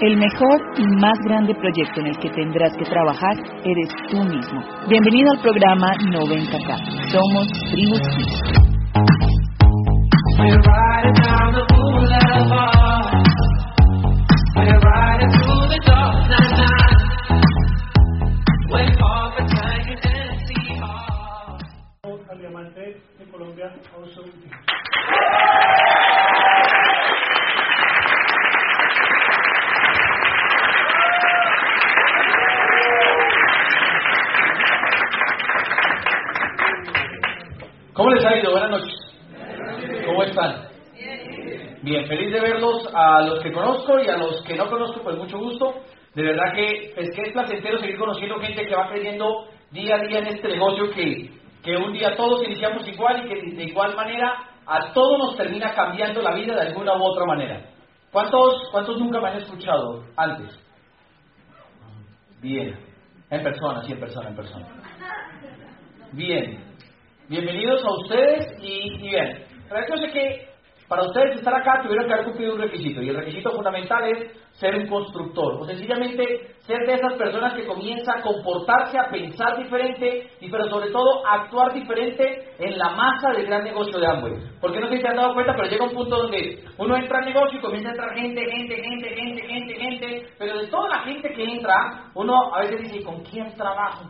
El mejor y más grande proyecto en el que tendrás que trabajar eres tú mismo. Bienvenido al programa 90K. Somos Tribus a los que conozco y a los que no conozco, pues mucho gusto. De verdad que es que es placentero seguir conociendo gente que va creyendo día a día en este negocio que, que un día todos iniciamos igual y que de igual manera a todos nos termina cambiando la vida de alguna u otra manera. ¿Cuántos, cuántos nunca me han escuchado antes? Bien, en persona, sí, en persona, en persona. Bien, Bienvenidos a ustedes y, bien, la que para ustedes estar acá tuvieron que haber cumplido un requisito y el requisito fundamental es ser un constructor o sencillamente ser de esas personas que comienza a comportarse, a pensar diferente y pero sobre todo a actuar diferente en la masa del gran negocio de Amway. Porque no sé si se han dado cuenta, pero llega un punto donde uno entra al negocio y comienza a entrar gente, gente, gente, gente, gente, gente, pero de toda la gente que entra, uno a veces dice, ¿con quién trabajo?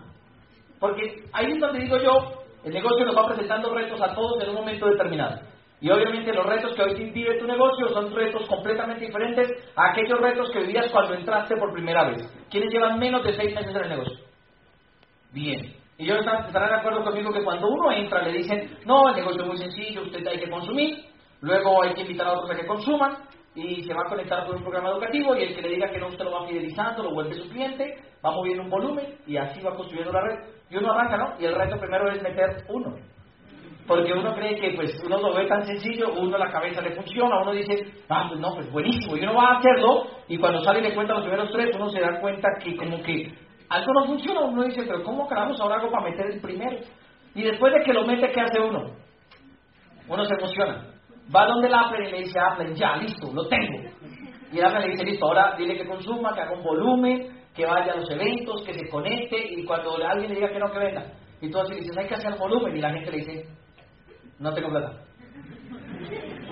Porque ahí es donde digo yo, el negocio nos va presentando retos a todos en un momento determinado. Y obviamente los retos que hoy vive tu negocio son retos completamente diferentes a aquellos retos que vivías cuando entraste por primera vez. ¿Quiénes llevan menos de seis meses en el negocio? Bien. Y yo estarán de acuerdo conmigo que cuando uno entra le dicen, no, el negocio es muy sencillo, usted hay que consumir, luego hay que invitar a otros a que consuman, y se va a conectar con un programa educativo y el que le diga que no, usted lo va fidelizando, lo vuelve su cliente, va moviendo un volumen y así va construyendo la red. Y uno arranca, ¿no? Y el reto primero es meter uno. Porque uno cree que pues uno lo ve tan sencillo, uno la cabeza le funciona, uno dice, ah, pues no, pues buenísimo, y uno va a hacerlo, y cuando sale y le cuenta los primeros tres, uno se da cuenta que como que algo no funciona, uno dice, pero ¿cómo caramos ahora algo para meter el primero? Y después de que lo mete, ¿qué hace uno? Uno se emociona. Va donde el Apple y le dice, Apple, ya, listo, lo tengo. Y el Apple le dice, listo, ahora dile que consuma, que haga un volumen, que vaya a los eventos, que se conecte, y cuando alguien le diga que no, que venga. Y tú así dices, hay que hacer volumen, y la gente le dice, no tengo plata.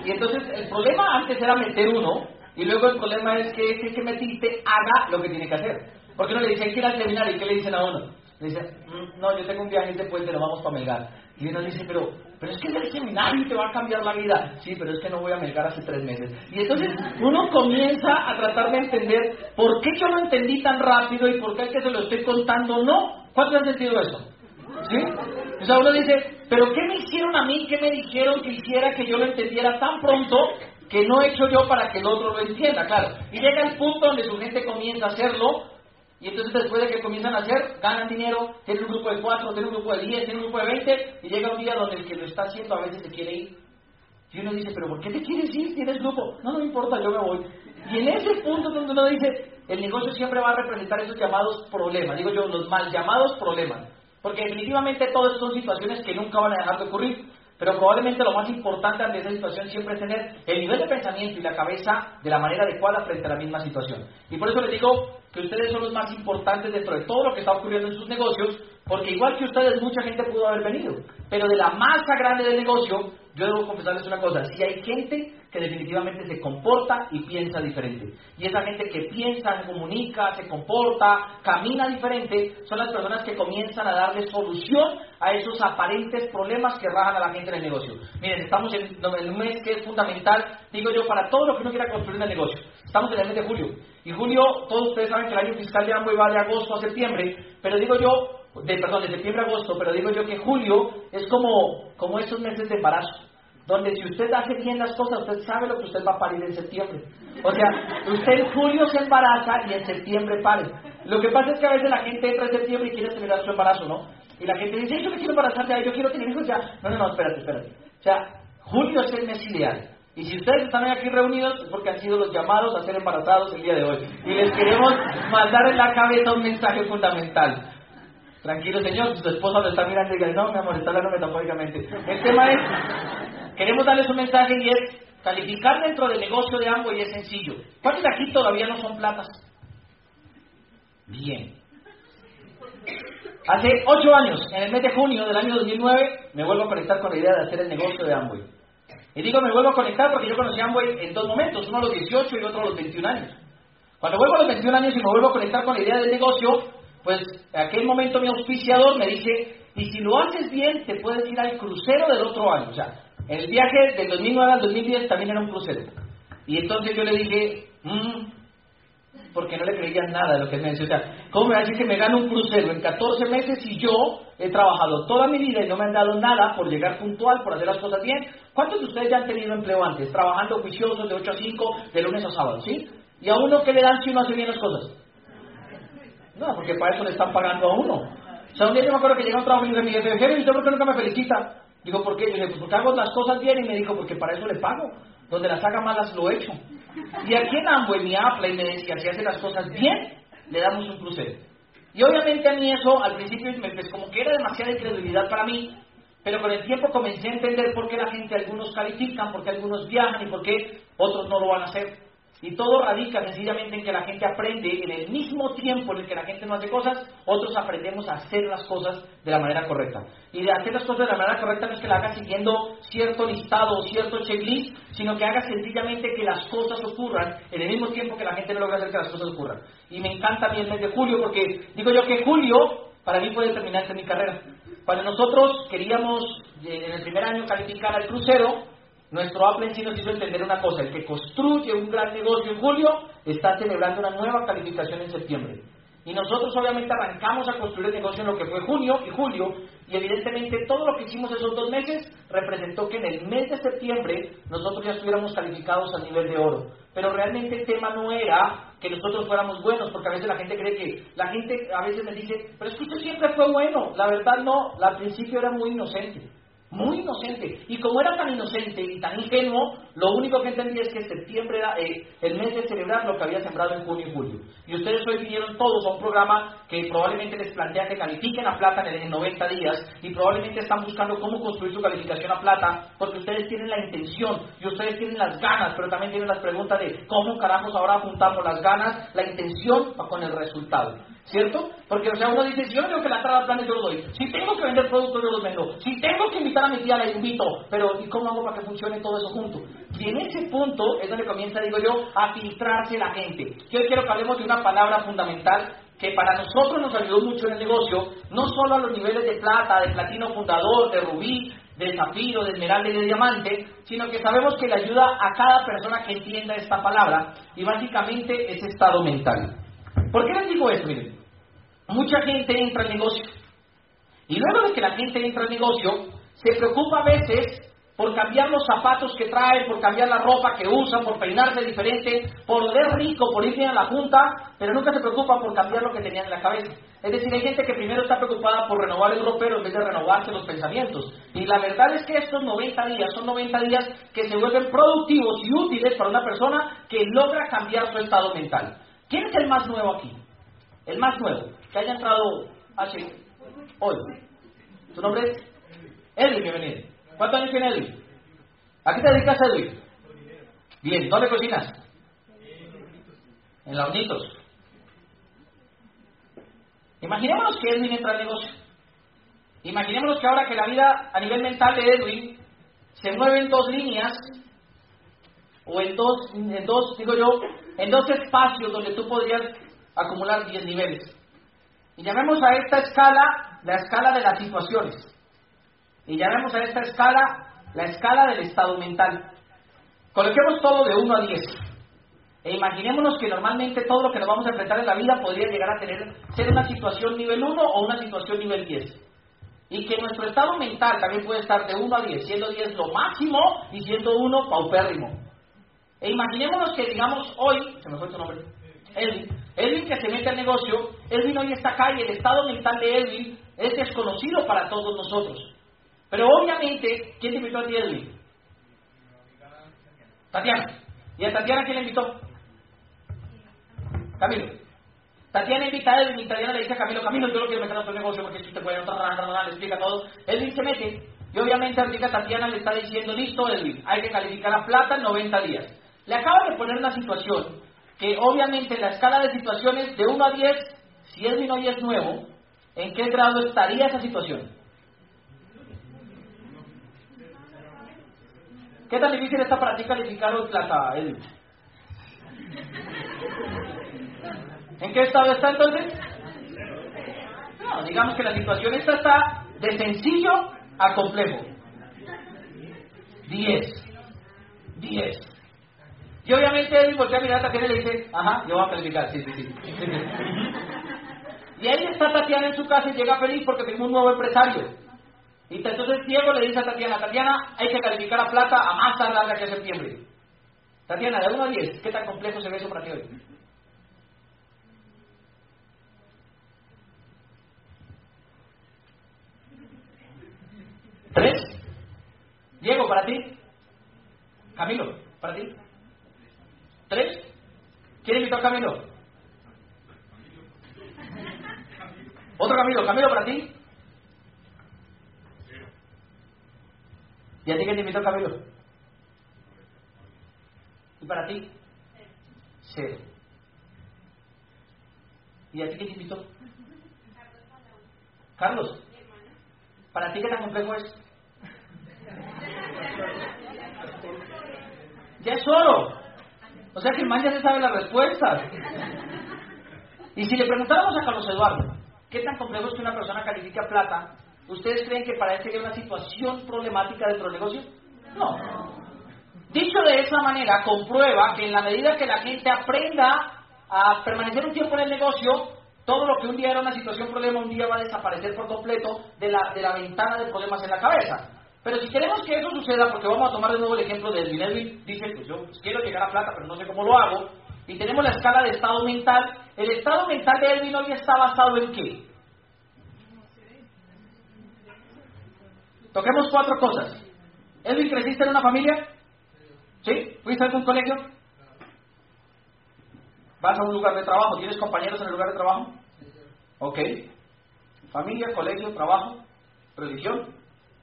Y entonces el problema antes era meter uno, y luego el problema es que ese que metiste haga lo que tiene que hacer. Porque uno le dice, hay que ir al ¿y qué le dicen a uno? Le dice, mm, no, yo tengo un viaje después de lo vamos para Melgar. Y uno dice, pero, pero es que el seminario te va a cambiar la vida. Sí, pero es que no voy a Melgar hace tres meses. Y entonces uno comienza a tratar de entender por qué yo lo entendí tan rápido y por qué es que se lo estoy contando no. ¿Cuántos han sentido eso? ¿Sí? O sea, uno dice, pero ¿qué me hicieron a mí? ¿Qué me dijeron que hiciera que yo lo entendiera tan pronto que no he hecho yo para que el otro lo entienda? Claro. Y llega el punto donde su gente comienza a hacerlo y entonces después de que comienzan a hacer, ganan dinero, tienen un grupo de cuatro, tienen un grupo de diez, tienen un grupo de veinte, y llega un día donde el que lo está haciendo a veces se quiere ir. Y uno dice, pero ¿por qué te quieres ir? Tienes grupo. No, no importa, yo me voy. Y en ese punto donde uno dice, el negocio siempre va a representar esos llamados problemas, digo yo, los mal llamados problemas. Porque definitivamente todas son situaciones que nunca van a dejar de ocurrir. Pero probablemente lo más importante ante esa situación siempre es tener el nivel de pensamiento y la cabeza de la manera adecuada frente a la misma situación. Y por eso les digo que ustedes son los más importantes dentro de todo lo que está ocurriendo en sus negocios, porque igual que ustedes, mucha gente pudo haber venido. Pero de la masa grande del negocio, yo debo confesarles una cosa, si hay gente que definitivamente se comporta y piensa diferente. Y esa gente que piensa, comunica, se comporta, camina diferente, son las personas que comienzan a darle solución a esos aparentes problemas que rajan a la gente en el negocio. Miren, estamos en, un mes que es fundamental, digo yo, para todo lo que uno quiera construir en el negocio. Estamos en el mes de julio. Y julio, todos ustedes saben que el año fiscal de Amway va de agosto a septiembre, pero digo yo, de, perdón, de septiembre a agosto, pero digo yo que julio es como, como esos meses de embarazo donde si usted hace bien las cosas, usted sabe lo que usted va a parir en septiembre. O sea, usted en julio se embaraza y en septiembre pare. Lo que pasa es que a veces la gente entra en septiembre y quiere acelerar su embarazo, ¿no? Y la gente dice, yo me quiero embarazar ya, yo quiero tener hijos ya. No, no, no, espérate, espérate. O sea, julio es el mes ideal. Y si ustedes están aquí reunidos es porque han sido los llamados a ser embarazados el día de hoy. Y les queremos mandar en la cabeza un mensaje fundamental. Tranquilo, señor, su esposa lo está mirando y dice, no, mi amor, está hablando metafóricamente. El tema es, queremos darles un mensaje y es, calificar dentro del negocio de Amway es sencillo. ¿Cuántos de aquí todavía no son platas? Bien. Hace ocho años, en el mes de junio del año 2009, me vuelvo a conectar con la idea de hacer el negocio de Amway. Y digo me vuelvo a conectar porque yo conocí a Amway en dos momentos, uno a los 18 y otro a los 21 años. Cuando vuelvo a los 21 años y me vuelvo a conectar con la idea del negocio, pues en aquel momento mi auspiciador me dice, y si lo haces bien, te puedes ir al crucero del otro año. O sea, el viaje del 2009 al 2010 también era un crucero. Y entonces yo le dije, mmm, porque no le creían nada de lo que él me decía. O sea, ¿cómo me va a decir que me gano un crucero en 14 meses y yo he trabajado toda mi vida y no me han dado nada por llegar puntual, por hacer las cosas bien? ¿Cuántos de ustedes ya han tenido empleo antes? Trabajando juiciosos de 8 a 5, de lunes a sábado, ¿sí? ¿Y a uno qué le dan si uno hace bien las cosas? No, porque para eso le están pagando a uno. O sea, un día yo me acuerdo que llega un trabajo y me dice, jefe, ¿y usted por qué nunca me felicita? Digo, ¿por qué? Yo dije, pues porque hago las cosas bien y me dijo, porque para eso le pago. Donde las haga malas lo he hecho. Y aquí en Amway me habla y me decía, si hace las cosas bien, le damos un crucero. Y obviamente a mí eso al principio me, pues, como que era demasiada incredulidad para mí, pero con el tiempo comencé a entender por qué la gente, algunos califican, por qué algunos viajan y por qué otros no lo van a hacer. Y todo radica sencillamente en que la gente aprende en el mismo tiempo en el que la gente no hace cosas, otros aprendemos a hacer las cosas de la manera correcta. Y de hacer las cosas de la manera correcta no es que la hagas siguiendo cierto listado o cierto checklist, sino que hagas sencillamente que las cosas ocurran en el mismo tiempo que la gente no logra hacer que las cosas ocurran. Y me encanta el mes de julio porque digo yo que julio para mí fue determinante en mi carrera. Cuando nosotros queríamos eh, en el primer año calificar al crucero, nuestro Apple sí nos hizo entender una cosa, el que construye un gran negocio en julio está celebrando una nueva calificación en septiembre. Y nosotros obviamente arrancamos a construir el negocio en lo que fue junio y julio, y evidentemente todo lo que hicimos esos dos meses representó que en el mes de septiembre nosotros ya estuviéramos calificados a nivel de oro. Pero realmente el tema no era que nosotros fuéramos buenos, porque a veces la gente cree que, la gente a veces me dice, pero es que usted siempre fue bueno. La verdad no, al principio era muy inocente. Muy inocente. Y como era tan inocente y tan ingenuo, lo único que entendí es que septiembre era eh, el mes de celebrar lo que había sembrado en junio y julio. Y ustedes hoy vinieron todos a un programa que probablemente les plantea que califiquen a plata en 90 días y probablemente están buscando cómo construir su calificación a plata porque ustedes tienen la intención y ustedes tienen las ganas, pero también tienen las preguntas de cómo carajos ahora juntamos las ganas, la intención con el resultado. ¿Cierto? Porque, o sea, uno dice, si yo tengo que lanzar a planes, yo lo doy. Si tengo que vender productos, yo los vendo. Si tengo que invitar a mi tía, la invito. Pero, ¿y cómo hago para que funcione todo eso junto? Y en ese punto es donde comienza, digo yo, a filtrarse la gente. Yo quiero que hablemos de una palabra fundamental que para nosotros nos ayudó mucho en el negocio, no solo a los niveles de plata, de platino fundador, de rubí, de zafiro, de esmeralda y de diamante, sino que sabemos que le ayuda a cada persona que entienda esta palabra y básicamente es estado mental. ¿Por qué les digo esto? Miren, mucha gente entra al negocio. Y luego de que la gente entra al negocio, se preocupa a veces por cambiar los zapatos que trae, por cambiar la ropa que usa, por peinarse diferente, por ver rico, por ir bien a la junta, pero nunca se preocupa por cambiar lo que tenían en la cabeza. Es decir, hay gente que primero está preocupada por renovar el ropero en vez de renovarse los pensamientos. Y la verdad es que estos 90 días son 90 días que se vuelven productivos y útiles para una persona que logra cambiar su estado mental. ¿Quién es el más nuevo aquí? El más nuevo, que haya entrado hace hoy. ¿Tu nombre es? Edwin, bienvenido. ¿Cuántos años tiene Edwin? ¿A qué te dedicas, Edwin? Bien, ¿dónde cocinas? En la Unitos. Imaginémonos que Edwin entra al negocio. Imaginémonos que ahora que la vida a nivel mental de Edwin se mueve en dos líneas, o en dos, en dos, digo yo, en dos espacios donde tú podrías acumular 10 niveles. Y llamemos a esta escala la escala de las situaciones. Y llamemos a esta escala la escala del estado mental. Coloquemos todo de 1 a 10. E imaginémonos que normalmente todo lo que nos vamos a enfrentar en la vida podría llegar a tener, ser una situación nivel 1 o una situación nivel 10. Y que nuestro estado mental también puede estar de 1 a 10, siendo 10 lo máximo y siendo 1 paupérrimo. E imaginémonos que, digamos, hoy, se me fue tu nombre, Edwin, Edwin que se mete al negocio, Edwin hoy está acá y el estado mental de Edwin es desconocido para todos nosotros. Pero obviamente, ¿quién te invitó a ti, Edwin? Tatiana. ¿Y a Tatiana quién le invitó? Camilo. Tatiana invita a Edwin y Tatiana le dice a Camilo, Camilo, yo lo quiero meter a tu negocio porque si te puede, le explica todo. Edwin se mete y obviamente ahorita Tatiana le está diciendo, listo Edwin, hay que calificar la plata en 90 días. Le acaba de poner una situación que obviamente en la escala de situaciones de 1 a 10, si Edwin hoy es nuevo, ¿en qué grado estaría esa situación? ¿Qué tan difícil está para ti calificar hoy plata, Edwin? ¿En qué estado está entonces? No, digamos que la situación esta está de sencillo a complejo. 10. 10. Y obviamente él voltea a mirar a Tatiana y le dice, ajá, yo voy a calificar, sí, sí, sí. y ahí está Tatiana en su casa y llega feliz porque tiene un nuevo empresario. Y entonces Diego le dice a Tatiana, Tatiana, hay que calificar a plata a más tardar que septiembre. Tatiana, de 1 a 10, ¿qué tan complejo se ve eso para ti hoy? ¿Tres? Diego, para ti. Camilo, para ti. ¿Tres? ¿Quién invitó a Camilo? Otro Camilo, Camilo para ti. ¿Y a ti quién te invitó Camilo? ¿Y para ti? Cero. ¿Y a ti quién te invitó? Carlos. ¿Para ti qué tan complejo es? Ya es solo. O sea que el ya se sabe las respuestas. Y si le preguntáramos a Carlos Eduardo, ¿qué tan complejo es que una persona califique a plata? ¿Ustedes creen que para él sería una situación problemática dentro del negocio? No. Dicho de esa manera, comprueba que en la medida que la gente aprenda a permanecer un tiempo en el negocio, todo lo que un día era una situación problema, un día va a desaparecer por completo de la, de la ventana de problemas en la cabeza. Pero si queremos que eso suceda, porque vamos a tomar de nuevo el ejemplo de Edwin, dice, pues yo quiero llegar a plata, pero no sé cómo lo hago, y tenemos la escala de estado mental, el estado mental de Edwin hoy está basado en qué? Toquemos cuatro cosas. Edwin, ¿creciste en una familia? ¿Sí? ¿Fuiste a algún colegio? ¿Vas a un lugar de trabajo? ¿Tienes compañeros en el lugar de trabajo? Ok. Familia, colegio, trabajo, religión.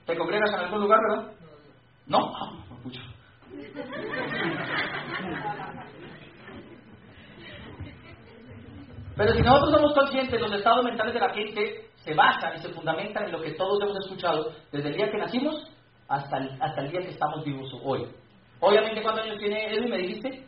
¿Te congregas en algún lugar, verdad? No. Ah, Pero si nosotros somos conscientes, los estados mentales de la gente se basan y se fundamentan en lo que todos hemos escuchado desde el día que nacimos hasta el, hasta el día que estamos vivos hoy. Obviamente, ¿cuántos años tiene Edwin? ¿Me dijiste?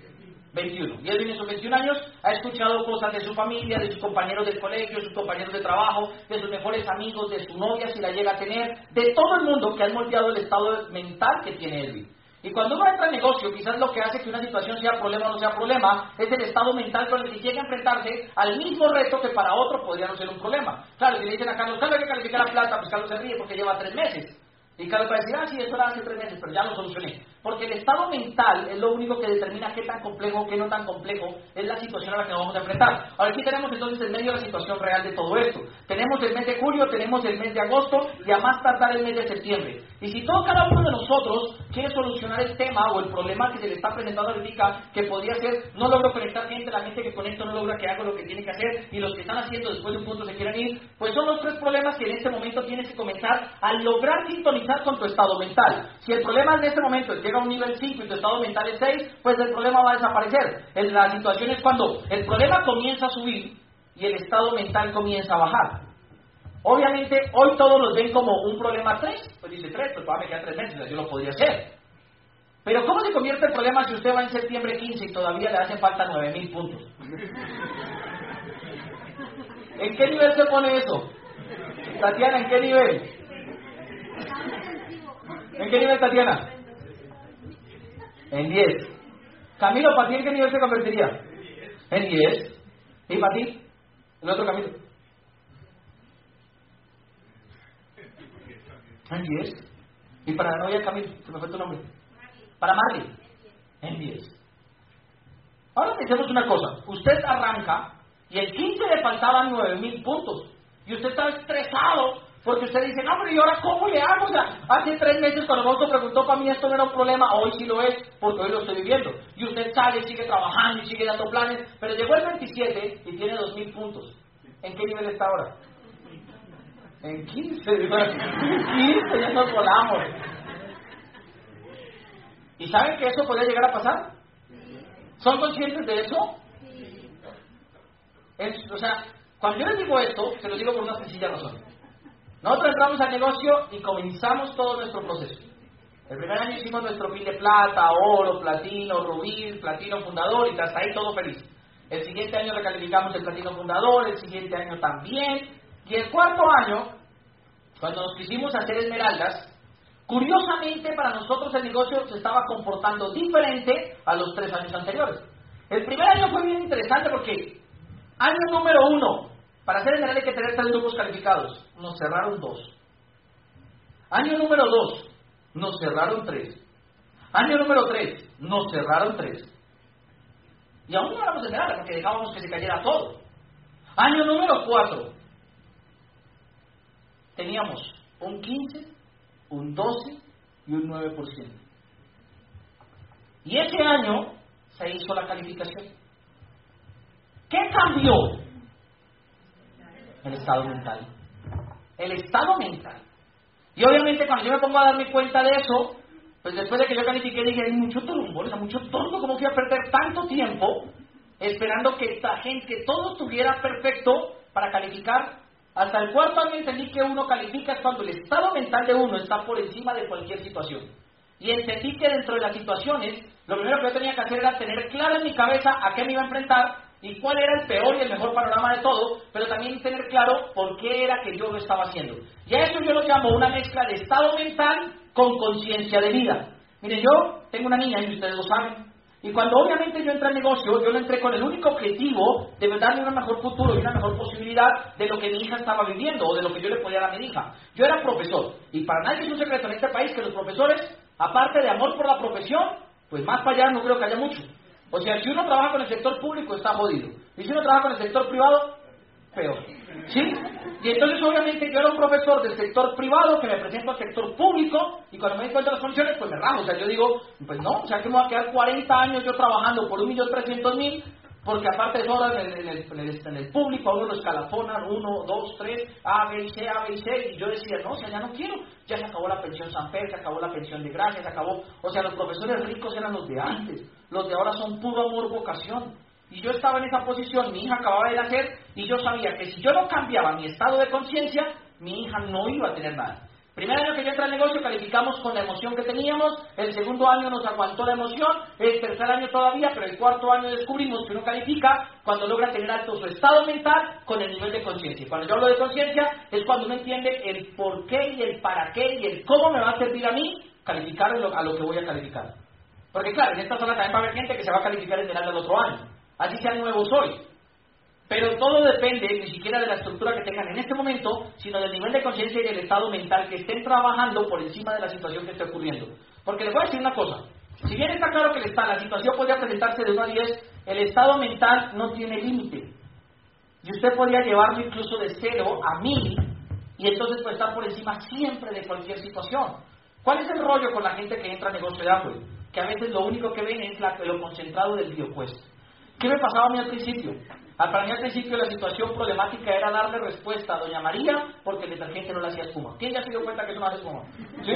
21. Y Edwin en sus 21 años ha escuchado cosas de su familia, de sus compañeros del colegio, de sus compañeros de trabajo, de sus mejores amigos, de su novia si la llega a tener, de todo el mundo que ha moldeado el estado mental que tiene Edwin. Y cuando uno entra en negocio, quizás lo que hace que una situación sea problema o no sea problema, es el estado mental con el que llega a enfrentarse al mismo reto que para otro podría no ser un problema. Claro, si le dicen a Carlos, Carlos hay que calificar la plata, pues Carlos se ríe porque lleva tres meses. Y Carlos va a decir, ah, sí, eso era hace tres meses, pero ya lo solucioné. Porque el estado mental es lo único que determina qué tan complejo qué no tan complejo es la situación a la que nos vamos a enfrentar. Ahora aquí tenemos entonces el medio de la situación real de todo esto. Tenemos el mes de julio, tenemos el mes de agosto y a más tardar el mes de septiembre. Y si todo cada uno de nosotros quiere solucionar el tema o el problema que se le está presentando ahorita, que podría ser, no logro conectar gente, la gente que conecto no logra que haga lo que tiene que hacer y los que están haciendo después de un punto se quieren ir, pues son los tres problemas que en este momento tienes que comenzar a lograr sintonizar con tu estado mental. Si el problema en este momento llega a un nivel 5 y tu estado mental es 6, pues el problema va a desaparecer. La situación es cuando el problema comienza a subir y el estado mental comienza a bajar. Obviamente, hoy todos los ven como un problema 3. Pues dice 3, pues para me quedar 3 meses, yo lo podría hacer. Pero ¿cómo se convierte el problema si usted va en septiembre 15 y todavía le hacen falta 9.000 puntos? ¿En qué nivel se pone eso? Tatiana, ¿en qué nivel? ¿En qué nivel, Tatiana? En 10. Camilo, ¿para ti en qué nivel se convertiría? En 10. ¿Y para ti? El otro Camilo. En 10. ¿Y para la novia Camilo? Se me fue tu nombre. Para Marley. En 10. Ahora pensemos una cosa. Usted arranca y el 15 le faltaban 9.000 puntos. Y usted está estresado Porque usted dice, no, pero ¿y ahora cómo le hago? O sea, hace tres meses cuando Fausto preguntó para mí esto no era un problema, hoy sí lo es, porque hoy lo estoy viviendo. Y usted sale, sigue trabajando y sigue dando planes, pero llegó el 27 y tiene 2.000 puntos. ¿En qué nivel está ahora? En 15, en 15 ya nos volamos. ¿Y saben que eso podría llegar a pasar? ¿Son conscientes de eso? Es, o sea, cuando yo les digo esto, se lo digo por una sencilla razón. Nosotros entramos al negocio y comenzamos todo nuestro proceso. El primer año hicimos nuestro pin de plata, oro, platino, rubí, platino fundador y hasta ahí todo feliz. El siguiente año recalificamos el platino fundador, el siguiente año también. Y el cuarto año, cuando nos quisimos hacer esmeraldas, curiosamente para nosotros el negocio se estaba comportando diferente a los tres años anteriores. El primer año fue bien interesante porque año número uno, para hacer esmeralda hay que tener tres grupos calificados. Nos cerraron dos. Año número dos, nos cerraron tres. Año número tres, nos cerraron tres. Y aún no éramos esmeralda porque dejábamos que se cayera todo. Año número cuatro, teníamos un 15, un 12 y un 9%. Y ese año se hizo la calificación. ¿Qué cambió? El estado mental. El estado mental. Y obviamente cuando yo me pongo a darme cuenta de eso, pues después de que yo califiqué dije, hay mucho o sea, mucho tonto, ¿cómo fui a perder tanto tiempo esperando que esta gente, que todo estuviera perfecto para calificar? Hasta el cuarto año entendí que uno califica cuando el estado mental de uno está por encima de cualquier situación. Y entendí que dentro de las situaciones, lo primero que yo tenía que hacer era tener claro en mi cabeza a qué me iba a enfrentar y cuál era el peor y el mejor panorama de todo, pero también tener claro por qué era que yo lo estaba haciendo. Y a eso yo lo llamo una mezcla de estado mental con conciencia de vida. Miren, yo tengo una niña y ustedes lo saben. Y cuando obviamente yo entré al negocio, yo lo entré con el único objetivo de darle un mejor futuro y una mejor posibilidad de lo que mi hija estaba viviendo o de lo que yo le podía dar a mi hija. Yo era profesor y para nadie es un secreto en este país que los profesores, aparte de amor por la profesión, pues más para allá no creo que haya mucho. O sea, si uno trabaja con el sector público está jodido. Y si uno trabaja con el sector privado, peor. ¿Sí? Y entonces obviamente yo era un profesor del sector privado que me presento al sector público y cuando me di cuenta las funciones pues me rajo. O sea, yo digo, pues no, o sea que me voy a quedar 40 años yo trabajando por 1.300.000 porque aparte de en el, en, en el, público a uno lo escalafonan, uno, dos, tres, A, B C, A, B C, y yo decía, no, o sea, ya no quiero, ya se acabó la pensión Sanfer, se acabó la pensión de gracia, se acabó, o sea, los profesores ricos eran los de antes, los de ahora son puro amor, vocación. Y yo estaba en esa posición, mi hija acababa de nacer, y yo sabía que si yo no cambiaba mi estado de conciencia, mi hija no iba a tener nada. Primer año que yo entré al negocio calificamos con la emoción que teníamos, el segundo año nos aguantó la emoción, el tercer año todavía, pero el cuarto año descubrimos que uno califica cuando logra tener alto su estado mental con el nivel de conciencia. Cuando yo hablo de conciencia es cuando uno entiende el por qué y el para qué y el cómo me va a servir a mí calificar a lo que voy a calificar. Porque claro, en esta zona también va a haber gente que se va a calificar en año del otro año. Así sean nuevos hoy. Pero todo depende ni siquiera de la estructura que tengan en este momento, sino del nivel de conciencia y del estado mental que estén trabajando por encima de la situación que esté ocurriendo. Porque les voy a decir una cosa, si bien está claro que la situación podría presentarse de 1 a 10, el estado mental no tiene límite. Y usted podría llevarlo incluso de 0 a 1000 y entonces puede estar por encima siempre de cualquier situación. ¿Cuál es el rollo con la gente que entra al negocio de Apple? Que a veces lo único que ven es lo concentrado del videojuego. ¿Qué me pasaba a mí al principio? Para mí al principio la situación problemática era darle respuesta a Doña María porque el detergente no le hacía espuma. ¿Quién ya se dio cuenta que eso no hace espuma? ¿Sí?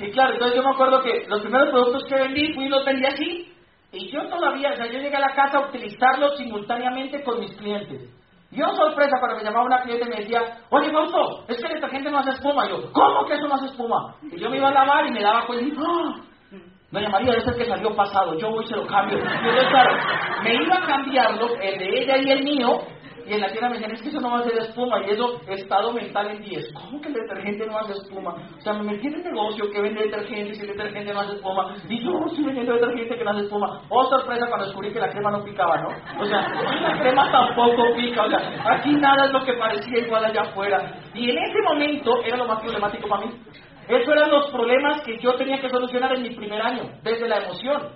Y claro, entonces yo me acuerdo que los primeros productos que vendí fui y los vendí así y yo todavía, o sea, yo llegué a la casa a utilizarlos simultáneamente con mis clientes. Yo, sorpresa, cuando me llamaba una cliente y me decía, oye, Fausto, es que el detergente no hace espuma. yo, ¿cómo que eso no hace espuma? Y yo me iba a lavar y me daba cuenta y ¡ah! Doña María, ese es que salió pasado, yo voy y se lo cambio. Entonces, claro, me iba a cambiarlo, el de ella y el mío, y en la tienda me decían, es que eso no va a hacer espuma, y eso, estado mental en 10. ¿Cómo que el detergente no hace espuma? O sea, me metí en el negocio que vende detergente y si el detergente no hace espuma, y yo estoy vendiendo detergente que no hace espuma. Oh, sorpresa cuando descubrí que la crema no picaba, ¿no? O sea, la crema tampoco pica, o sea, aquí nada es lo que parecía igual allá afuera. Y en ese momento era lo más problemático para mí. Esos eran los problemas que yo tenía que solucionar en mi primer año, desde la emoción.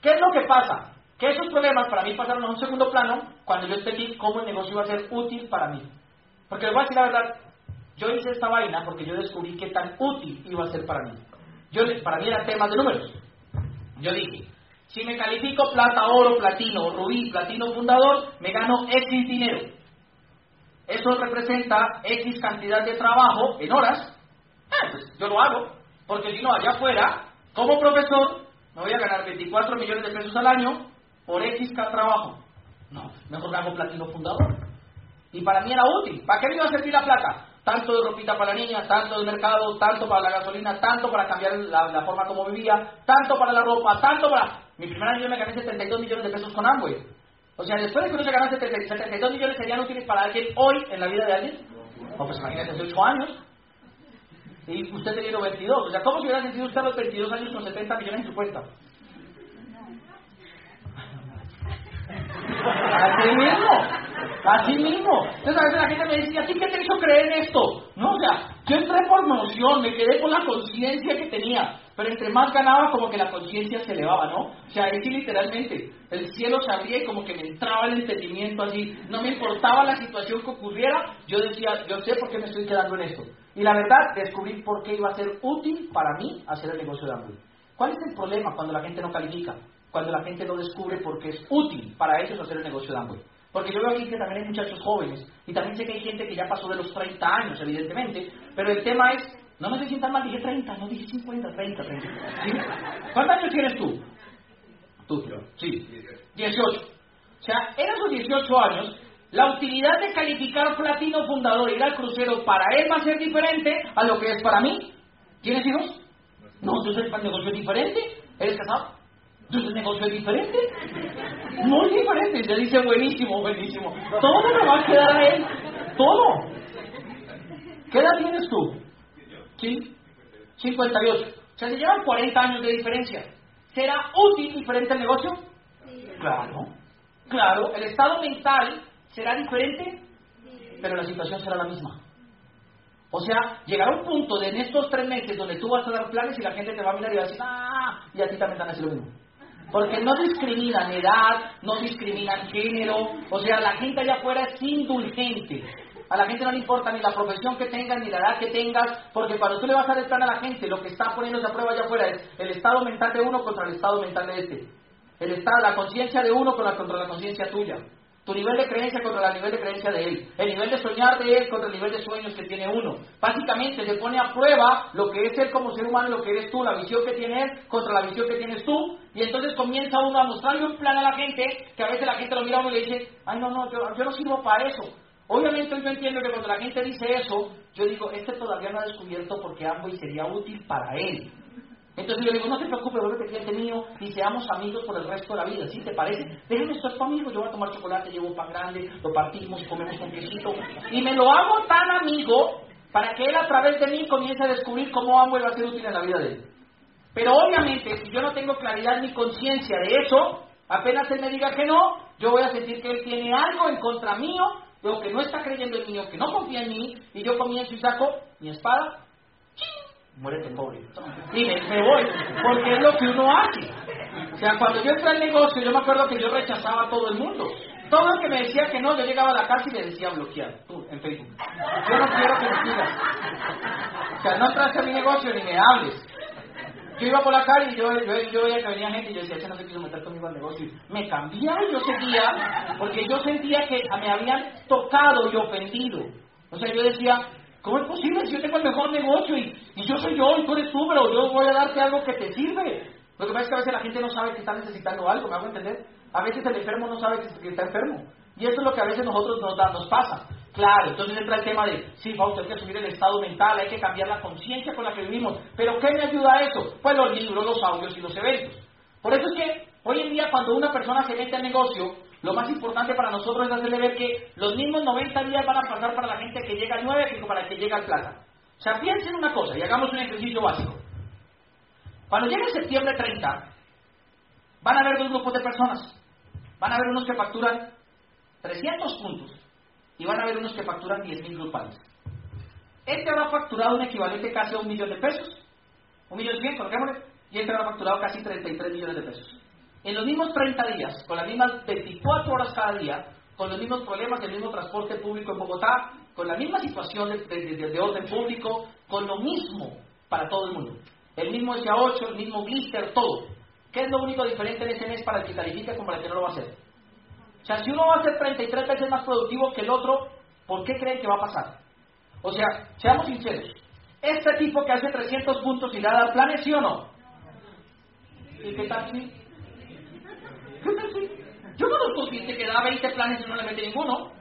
¿Qué es lo que pasa? Que esos problemas para mí pasaron a un segundo plano cuando yo entendí cómo el negocio iba a ser útil para mí. Porque les voy a decir la verdad, Yo hice esta vaina porque yo descubrí qué tan útil iba a ser para mí. Yo, para mí era tema de números. Yo dije, si me califico plata, oro, platino, rubí, platino fundador, me gano X dinero. Eso representa X cantidad de trabajo en horas. Pues yo lo hago, porque si no, allá afuera, como profesor, me voy a ganar 24 millones de pesos al año por X trabajo. No, mejor hago platino fundador. Y para mí era útil. ¿Para qué me iba a servir la plata? Tanto de ropita para la niña, tanto de mercado, tanto para la gasolina, tanto para cambiar la, forma como vivía, tanto para la ropa, tanto para... Mi primer año yo me gané 72 millones de pesos con Amway. O sea, después de que uno se ganase 72 millones serían útiles para alguien hoy en la vida de alguien. O pues imagínese, hace 8 años. Y usted tenía 22. O sea, ¿cómo se hubiera sentido usted los 22 años con 70 millones en su cuenta? Así mismo, así mismo. Entonces a veces la gente me dice, ¿a ti qué te hizo creer en esto? No, o sea, yo entré por emoción, me quedé con la conciencia que tenía. Pero entre más ganaba, como que la conciencia se elevaba, ¿no? O sea, sí literalmente, el cielo se abría y como que me entraba el entendimiento así. No me importaba la situación que ocurriera, yo decía, yo sé por qué me estoy quedando en esto. Y la verdad, descubrí por qué iba a ser útil para mí hacer el negocio de Amway. ¿Cuál es el problema cuando la gente no califica? Cuando la gente no descubre por qué es útil para ellos hacer el negocio de Amway. Porque yo veo aquí que también hay muchachos jóvenes y también sé que hay gente que ya pasó de los 30 años, evidentemente, pero el tema es no me se sientan mal, dije 30, no dije 50, 30, 30. ¿Cuántos años tienes tú? Tú, sí. 18. O sea, en esos 18 años, la utilidad de calificar platino fundador y ir al crucero para él va a ser diferente a lo que es para mí. ¿Tienes hijos? No, entonces el negocio es diferente. ¿Eres casado? Entonces el negocio es diferente. Muy diferente. Se dice buenísimo, buenísimo. Todo me va a quedar a él. Todo. ¿Qué edad tienes tú? ¿Sí? 58. O sea, se llevan 40 años de diferencia. ¿Será útil diferente el negocio? Claro. Claro. ¿El estado mental será diferente? Pero la situación será la misma. O sea, llegará un punto de en estos tres meses donde tú vas a dar planes y la gente te va a mirar y va a decir, ah, y a ti también te van a decir lo mismo. Porque no discriminan edad, no discriminan género, o sea, la gente allá afuera es indulgente. A la gente no le importa ni la profesión que tengas, ni la edad que tengas, porque cuando tú le vas a dar a la gente, lo que está poniéndose a prueba allá afuera es el estado mental de uno contra el estado mental de este. El estado, la conciencia de uno contra la conciencia tuya. Tu nivel de creencia contra el nivel de creencia de él. El nivel de soñar de él contra el nivel de sueños que tiene uno. Básicamente se pone a prueba lo que es él como ser humano, lo que eres tú, la visión que tiene él contra la visión que tienes tú. Y entonces comienza uno a mostrarle un plan a la gente que a veces la gente lo mira a uno y le dice, ay no, no, yo, yo no sirvo para eso. Obviamente yo entiendo que cuando la gente dice eso, yo digo, este todavía no ha descubierto porque y sería útil para él. Entonces yo digo, no te preocupes, vuelve cliente mío y seamos amigos por el resto de la vida, ¿sí? ¿Te parece? Déjame estar conmigo, yo voy a tomar chocolate, llevo pan grande, lo partimos, comemos un quesito y me lo hago tan amigo para que él a través de mí comience a descubrir cómo Amway va a ser útil en la vida de él. Pero obviamente, si yo no tengo claridad ni conciencia de eso, apenas él me diga que no, yo voy a sentir que él tiene algo en contra mío Veo que no está creyendo en mí o que no confía en mí, y yo comienzo y saco mi espada, muérete pobre. Y me, voy, porque es lo que uno hace. O sea, cuando yo entré al negocio, yo me acuerdo que yo rechazaba a todo el mundo. Todo el que me decía que no, yo llegaba a la casa y le decía bloquear, tú, en Facebook. Yo no quiero que me sigas. O sea, no entraste a mi negocio ni me hables yo iba por la calle y yo, yo, veía que venía gente y yo decía, ese no se quiso meter conmigo al negocio. Me cambiaba y yo seguía, porque yo sentía que me habían tocado y ofendido. O sea, yo decía, ¿cómo es posible si yo tengo el mejor negocio y, y yo soy yo y tú eres tú, pero yo voy a darte algo que te sirve? Lo que pasa es que a veces la gente no sabe que está necesitando algo, ¿me hago entender? A veces el enfermo no sabe que está enfermo. Y eso es lo que a veces nosotros nos, nos pasa. Claro, entonces entra el tema de, sí, Fausto, hay que subir el estado mental, hay que cambiar la conciencia con la que vivimos. Pero ¿qué me ayuda a eso? Pues los libros, los audios y los eventos. Por eso es que hoy en día cuando una persona se mete al negocio, lo más importante para nosotros es hacerle ver que los mismos 90 días van a pasar para la gente que llega al 9 que para el que llega al plata. O sea, piensen una cosa y hagamos un ejercicio básico. Cuando llegue septiembre 30, van a haber dos grupos de personas. Van a haber unos que facturan 300 puntos y van a haber unos que facturan 10.000 grupales. Este habrá facturado un equivalente casi a un millón de pesos, un millón cien, colocémosle, y este habrá facturado casi 33 millones de pesos. En los mismos 30 días, con las mismas 24 horas cada día, con los mismos problemas, el mismo transporte público en Bogotá, con la misma situación de, de orden público, con lo mismo para todo el mundo. El mismo SA8, el mismo blister, todo. ¿Qué es lo único diferente en ese mes para el que califica como para el que no lo va a hacer? O sea, si uno va a ser 33 veces más productivo que el otro, ¿por qué creen que va a pasar? O sea, seamos sinceros. Este tipo que hace 300 puntos y le da planes, ¿sí o no? ¿Y qué tal si? Yo conozco gente que da 20 planes y no le mete ninguno.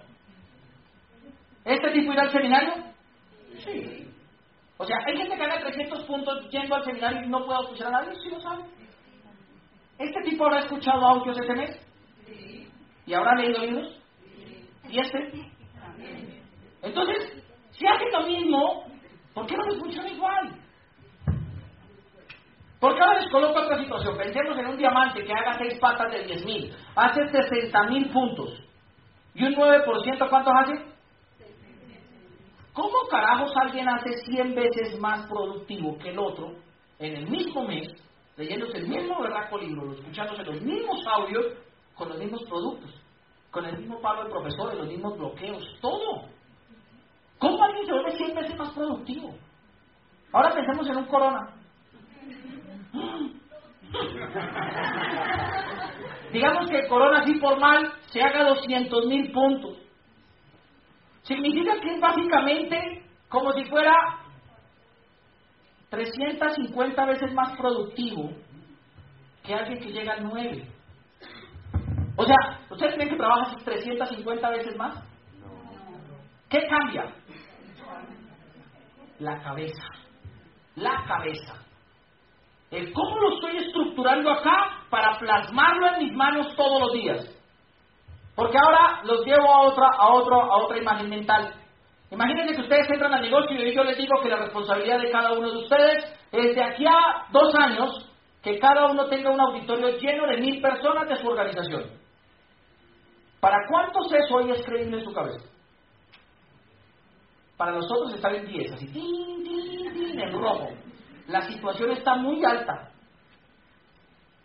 ¿Este tipo irá al seminario? Sí. O sea, hay gente que haga 300 puntos yendo al seminario y no puede escuchar a nadie, sí lo sabe. ¿Este tipo habrá escuchado audios ese mes? Sí. ¿Y habrá leído libros? Sí. ¿Y este? Entonces, si hacen lo mismo, ¿por qué no les funciona igual? Porque ahora les coloco otra situación. Pensemos en un diamante que haga 6 patas de 10.000, hace 60.000 puntos. ¿Y un 9% cuántos hace? ¿Cómo carajos alguien hace 100 veces más productivo que el otro en el mismo mes, leyéndose el mismo verraco libro, escuchándose los mismos audios, con los mismos productos, con el mismo palo de profesores, los mismos bloqueos, todo? ¿Cómo alguien se vuelve 100 veces más productivo? Ahora pensemos en un corona. Digamos que el corona así por mal se haga 200 mil puntos. Significa que es básicamente como si fuera 350 veces más productivo que alguien que llega a 9. O sea, ¿ustedes creen que trabaja 350 veces más? ¿Qué cambia? La cabeza. La cabeza. El cómo lo estoy estructurando acá para plasmarlo en mis manos todos los días. Porque ahora los llevo a otra, a otro, a otra imagen mental. Imagínense que ustedes entran al negocio y yo les digo que la responsabilidad de cada uno de ustedes es de aquí a dos años que cada uno tenga un auditorio lleno de mil personas de su organización. ¿Para cuántos eso hoy es creíble en su cabeza? Para nosotros está en 10, así, tin, tin, en rojo. La situación está muy alta.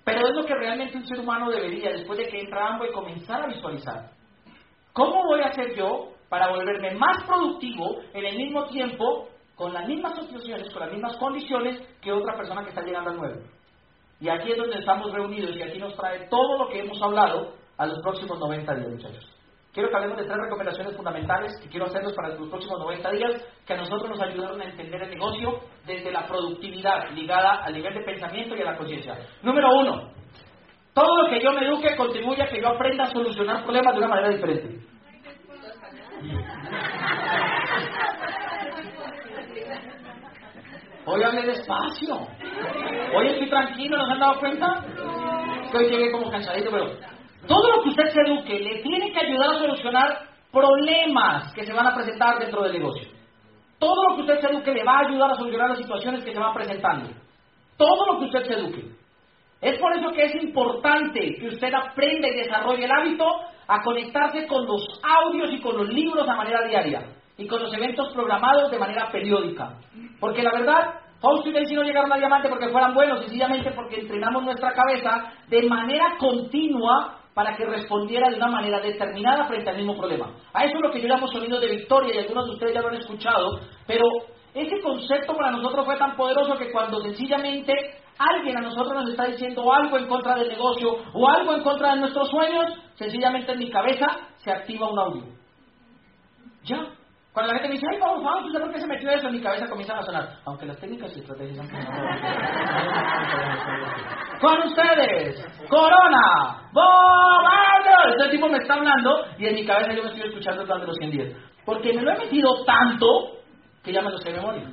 Pero es lo que realmente un ser humano debería, después de que entra y comenzar a visualizar. ¿Cómo voy a hacer yo para volverme más productivo en el mismo tiempo, con las mismas situaciones, con las mismas condiciones que otra persona que está llegando al nuevo? Y aquí es donde estamos reunidos y aquí nos trae todo lo que hemos hablado a los próximos 90 días, muchachos. Quiero que hablemos de tres recomendaciones fundamentales que quiero hacerles para los próximos 90 días, que a nosotros nos ayudaron a entender el negocio desde la productividad ligada al nivel de pensamiento y a la conciencia. Número uno, todo lo que yo me eduque contribuye a que yo aprenda a solucionar problemas de una manera diferente. Hoy hablé despacio. Hoy estoy tranquilo, ¿no se han dado cuenta? Hoy llegué como cansadito, pero todo lo que usted se eduque le tiene que ayudar a solucionar problemas que se van a presentar dentro del negocio. Todo lo que usted se eduque le va a ayudar a solucionar las situaciones que se van presentando. Todo lo que usted se eduque. Es por eso que es importante que usted aprenda y desarrolle el hábito a conectarse con los audios y con los libros de manera diaria y con los eventos programados de manera periódica. Porque la verdad, Fausto y Daisy no llegaron a diamante porque fueran buenos, sencillamente porque entrenamos nuestra cabeza de manera continua para que respondiera de una manera determinada frente al mismo problema. A eso es lo que yo llamo sonido de victoria y algunos de ustedes ya lo han escuchado, pero ese concepto para nosotros fue tan poderoso que cuando sencillamente alguien a nosotros nos está diciendo algo en contra del negocio o algo en contra de nuestros sueños, sencillamente en mi cabeza se activa un audio. Ya, cuando la gente me dice, ay, vamos, vamos, ¿usted por qué se metió eso? En mi cabeza comienza a sonar. Aunque las técnicas y estrategias son Con ustedes, Corona, ¡Bombardo! Este tipo me está hablando y en mi cabeza yo me estoy escuchando de los 100 días. Porque me lo he metido tanto que ya me lo sé de memoria.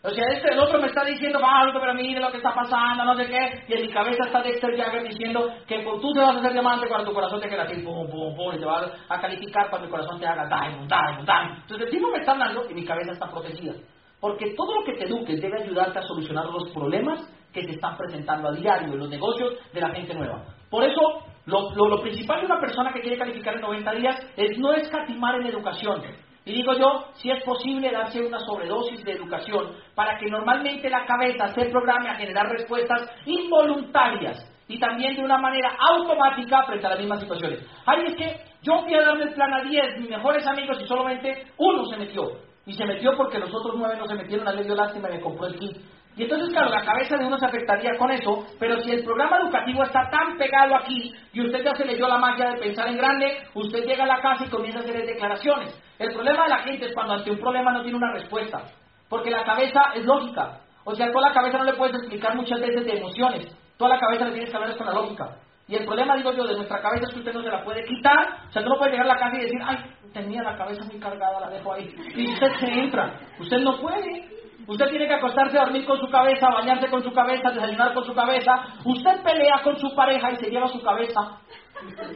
O sea, este, el otro me está diciendo, algo, pero mire lo que está pasando, no sé qué, y en mi cabeza está Dexter Jagger diciendo que pues, tú te vas a hacer diamante cuando tu corazón te queda así, pum, pum, pum, y te vas a calificar cuando el corazón te haga diamond, diamond, diamond. Entonces el tipo me está hablando y mi cabeza está protegida. Porque todo lo que te eduques debe ayudarte a solucionar los problemas que se están presentando a diario en los negocios de la gente nueva. Por eso, lo, lo principal de una persona que quiere calificar en 90 días es no escatimar en educación. Y digo yo, si es posible darse una sobredosis de educación para que normalmente la cabeza se programe a generar respuestas involuntarias y también de una manera automática frente a las mismas situaciones. Ay, es que yo fui a darme el plan a 10, mis mejores amigos, y solamente uno se metió. Y se metió porque los otros nueve no se metieron, a le dio lástima y me compró el kit. Y entonces, claro, la cabeza de uno se afectaría con eso, pero si el programa educativo está tan pegado aquí y usted ya se leyó la magia de pensar en grande, usted llega a la casa y comienza a hacer declaraciones. El problema de la gente es cuando ante un problema no tiene una respuesta, porque la cabeza es lógica. O sea, toda la cabeza no le puedes explicar muchas veces de emociones, toda la cabeza le tienes que hablar con la lógica. Y el problema, digo yo, de nuestra cabeza es que usted no se la puede quitar. O sea, tú no puede llegar a la casa y decir, ay, tenía la cabeza muy cargada, la dejo ahí. Y usted se entra. Usted no puede. Usted tiene que acostarse a dormir con su cabeza, bañarse con su cabeza, desayunar con su cabeza. Usted pelea con su pareja y se lleva su cabeza.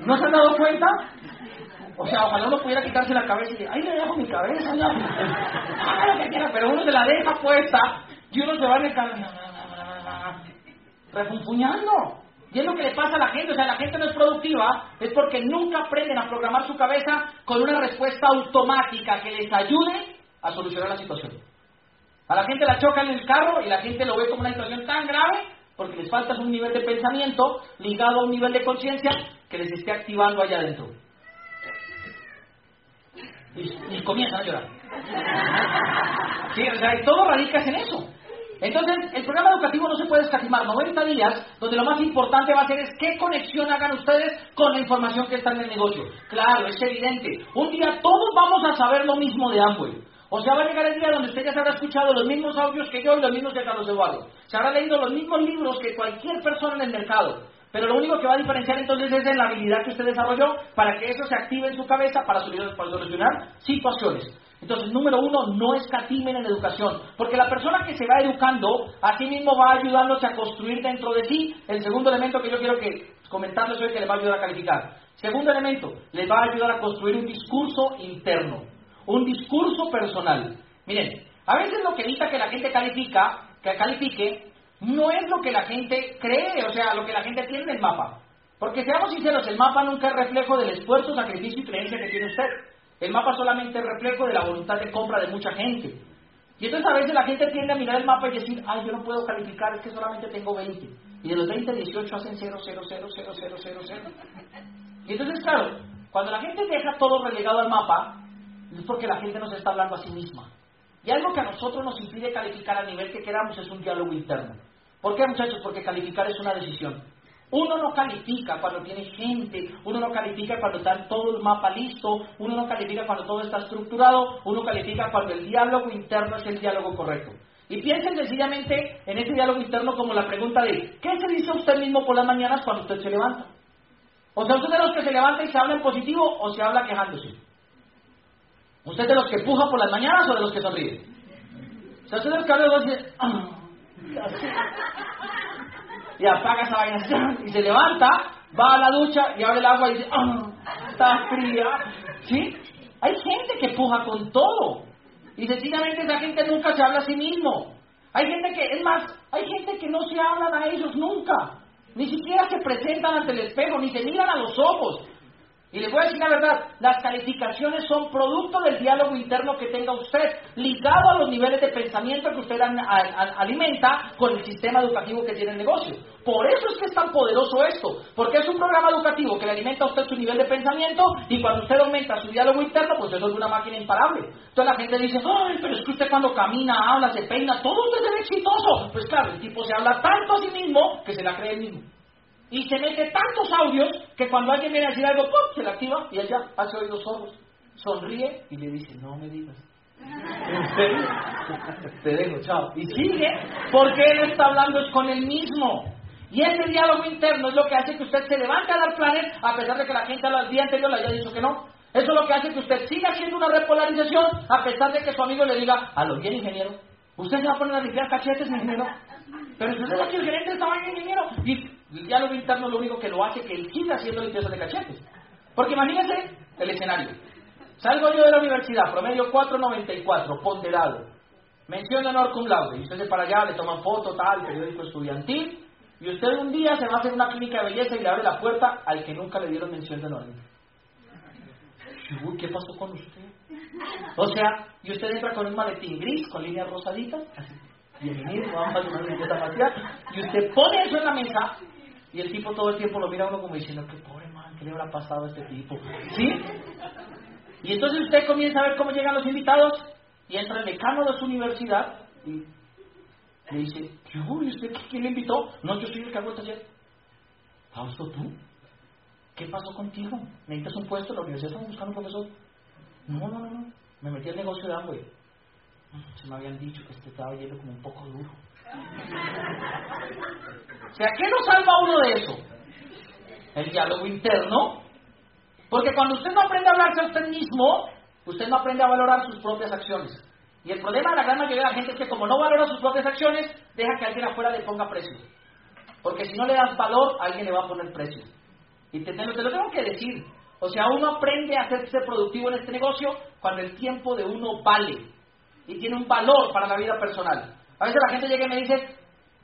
¿No se han dado cuenta? O sea, ojalá uno pudiera quitarse la cabeza y decir, ay, le dejo mi cabeza, ya. Haga lo que quiera, pero uno se la deja puesta y uno se va en el refunfuñando. Y es lo que le pasa a la gente, o sea, la gente no es productiva, es porque nunca aprenden a programar su cabeza con una respuesta automática que les ayude a solucionar la situación. A la gente la choca en el carro y la gente lo ve como una situación tan grave porque les falta un nivel de pensamiento ligado a un nivel de conciencia que les esté activando allá adentro. Y, comienzan a llorar. Sí, o sea, y todo radica en eso. Entonces, el programa educativo no se puede escatimar 90 días, donde lo más importante va a ser es qué conexión hagan ustedes con la información que está en el negocio. Claro, es evidente. Un día todos vamos a saber lo mismo de Amway. O sea, va a llegar el día donde usted ya se habrá escuchado los mismos audios que yo y los mismos que Carlos Eduardo. Se habrá leído los mismos libros que cualquier persona en el mercado. Pero lo único que va a diferenciar entonces es en la habilidad que usted desarrolló para que eso se active en su cabeza para solucionar situaciones. Entonces, número uno, no escatimen en educación, porque la persona que se va educando, a sí mismo va ayudándose a construir dentro de sí el segundo elemento que yo quiero que comentarles hoy que les va a ayudar a calificar. Segundo elemento, les va a ayudar a construir un discurso interno, un discurso personal. Miren, a veces lo que evita que la gente califica, que califique, no es lo que la gente cree, o sea, lo que la gente tiene en el mapa. Porque seamos sinceros, el mapa nunca es reflejo del esfuerzo, sacrificio y creencia que tiene usted. El mapa solamente es reflejo de la voluntad de compra de mucha gente. Y entonces a veces la gente tiende a mirar el mapa y decir, ay, yo no puedo calificar, es que solamente tengo 20. Y de los 20, 18 hacen 0, 0, 0, 0, 0, 0, 0. Y entonces, claro, cuando la gente deja todo relegado al mapa, es porque la gente nos está hablando a sí misma. Y algo que a nosotros nos impide calificar a nivel que queramos es un diálogo interno. ¿Por qué, muchachos? Porque calificar es una decisión. Uno no califica cuando tiene gente, uno no califica cuando está todo el mapa listo, uno no califica cuando todo está estructurado, uno califica cuando el diálogo interno es el diálogo correcto. Y piensen sencillamente en ese diálogo interno como la pregunta de, ¿qué se dice usted mismo por las mañanas cuando usted se levanta? O sea, ¿usted de los que se levanta y se habla en positivo o se habla quejándose? ¿Usted de los que puja por las mañanas o de los que sonríe? O sea, usted de los que habla y dice, y apaga esa vaina y se levanta, va a la ducha y abre el agua y dice, ¡ah! Está fría. ¿Sí? Hay gente que puja con todo. Y sencillamente esa gente nunca se habla a sí mismo. Hay gente que, es más, hay gente que no se hablan a ellos nunca. Ni siquiera se presentan ante el espejo, ni se miran a los ojos. Y les voy a decir la verdad, las calificaciones son producto del diálogo interno que tenga usted, ligado a los niveles de pensamiento que usted alimenta con el sistema educativo que tiene el negocio. Por eso es que es tan poderoso esto, porque es un programa educativo que le alimenta a usted su nivel de pensamiento y cuando usted aumenta su diálogo interno, pues eso es una máquina imparable. Entonces la gente dice, ay, pero es que usted cuando camina, habla, se peina, todo usted es exitoso. Pues claro, el tipo se habla tanto a sí mismo que se la cree él mismo y se mete tantos audios que cuando alguien viene a decir algo, ¡pum! se la activa y ella hace oídos sordos, sonríe y le dice, no me digas. ¿En serio? Te dejo, chao. Y sigue porque él está hablando es con él mismo. Y ese diálogo interno es lo que hace que usted se levante a dar planes a pesar de que la gente al día anterior le haya dicho que no. Eso es lo que hace que usted siga haciendo una repolarización a pesar de que su amigo le diga, a lo bien ingeniero, usted se va a poner a limpiar cachetes, ingeniero. Pero usted es aquí el gerente estaba ingeniero. Y el diálogo interno lo único que lo hace que él siga haciendo limpieza de cachetes. Porque imagínense el escenario. Salgo yo de la universidad, promedio 4.94, ponderado. Mención honor cum laude. Y usted se para allá, le toman foto, tal, periódico estudiantil. Y usted un día se va a hacer una clínica de belleza y le abre la puerta al que nunca le dieron mención de honor. ¿qué pasó con usted? O sea, y usted entra con un maletín gris, con líneas rosaditas, bienvenido, vamos a hacer una limpieza facial, y usted pone eso en la mesa, y el tipo todo el tiempo lo mira a uno como diciendo, qué pobre man, ¿qué le habrá pasado a este tipo? ¿Sí? Y entonces usted comienza a ver cómo llegan los invitados, y entra el decano de su universidad, y le dice, ¿y usted quién le invitó? No, yo soy el que hago el taller. Fausto, ¿tú? ¿Qué pasó contigo? ¿Necesitas un puesto? ¿La universidad estamos buscando un profesor? No, no, no, no. Me metí al negocio de Amway. Se me habían dicho que este estaba yendo como un poco duro. O sea, ¿qué nos salva uno de eso? El diálogo interno. Porque cuando usted no aprende a hablarse a usted mismo, usted no aprende a valorar sus propias acciones. Y el problema de la gran mayoría de la gente es que como no valora sus propias acciones, deja que alguien afuera le ponga precio. Porque si no le das valor, alguien le va a poner precio. Y te, te lo tengo que decir. O sea, uno aprende a hacerse productivo en este negocio cuando el tiempo de uno vale y tiene un valor para la vida personal. A veces la gente llega y me dice,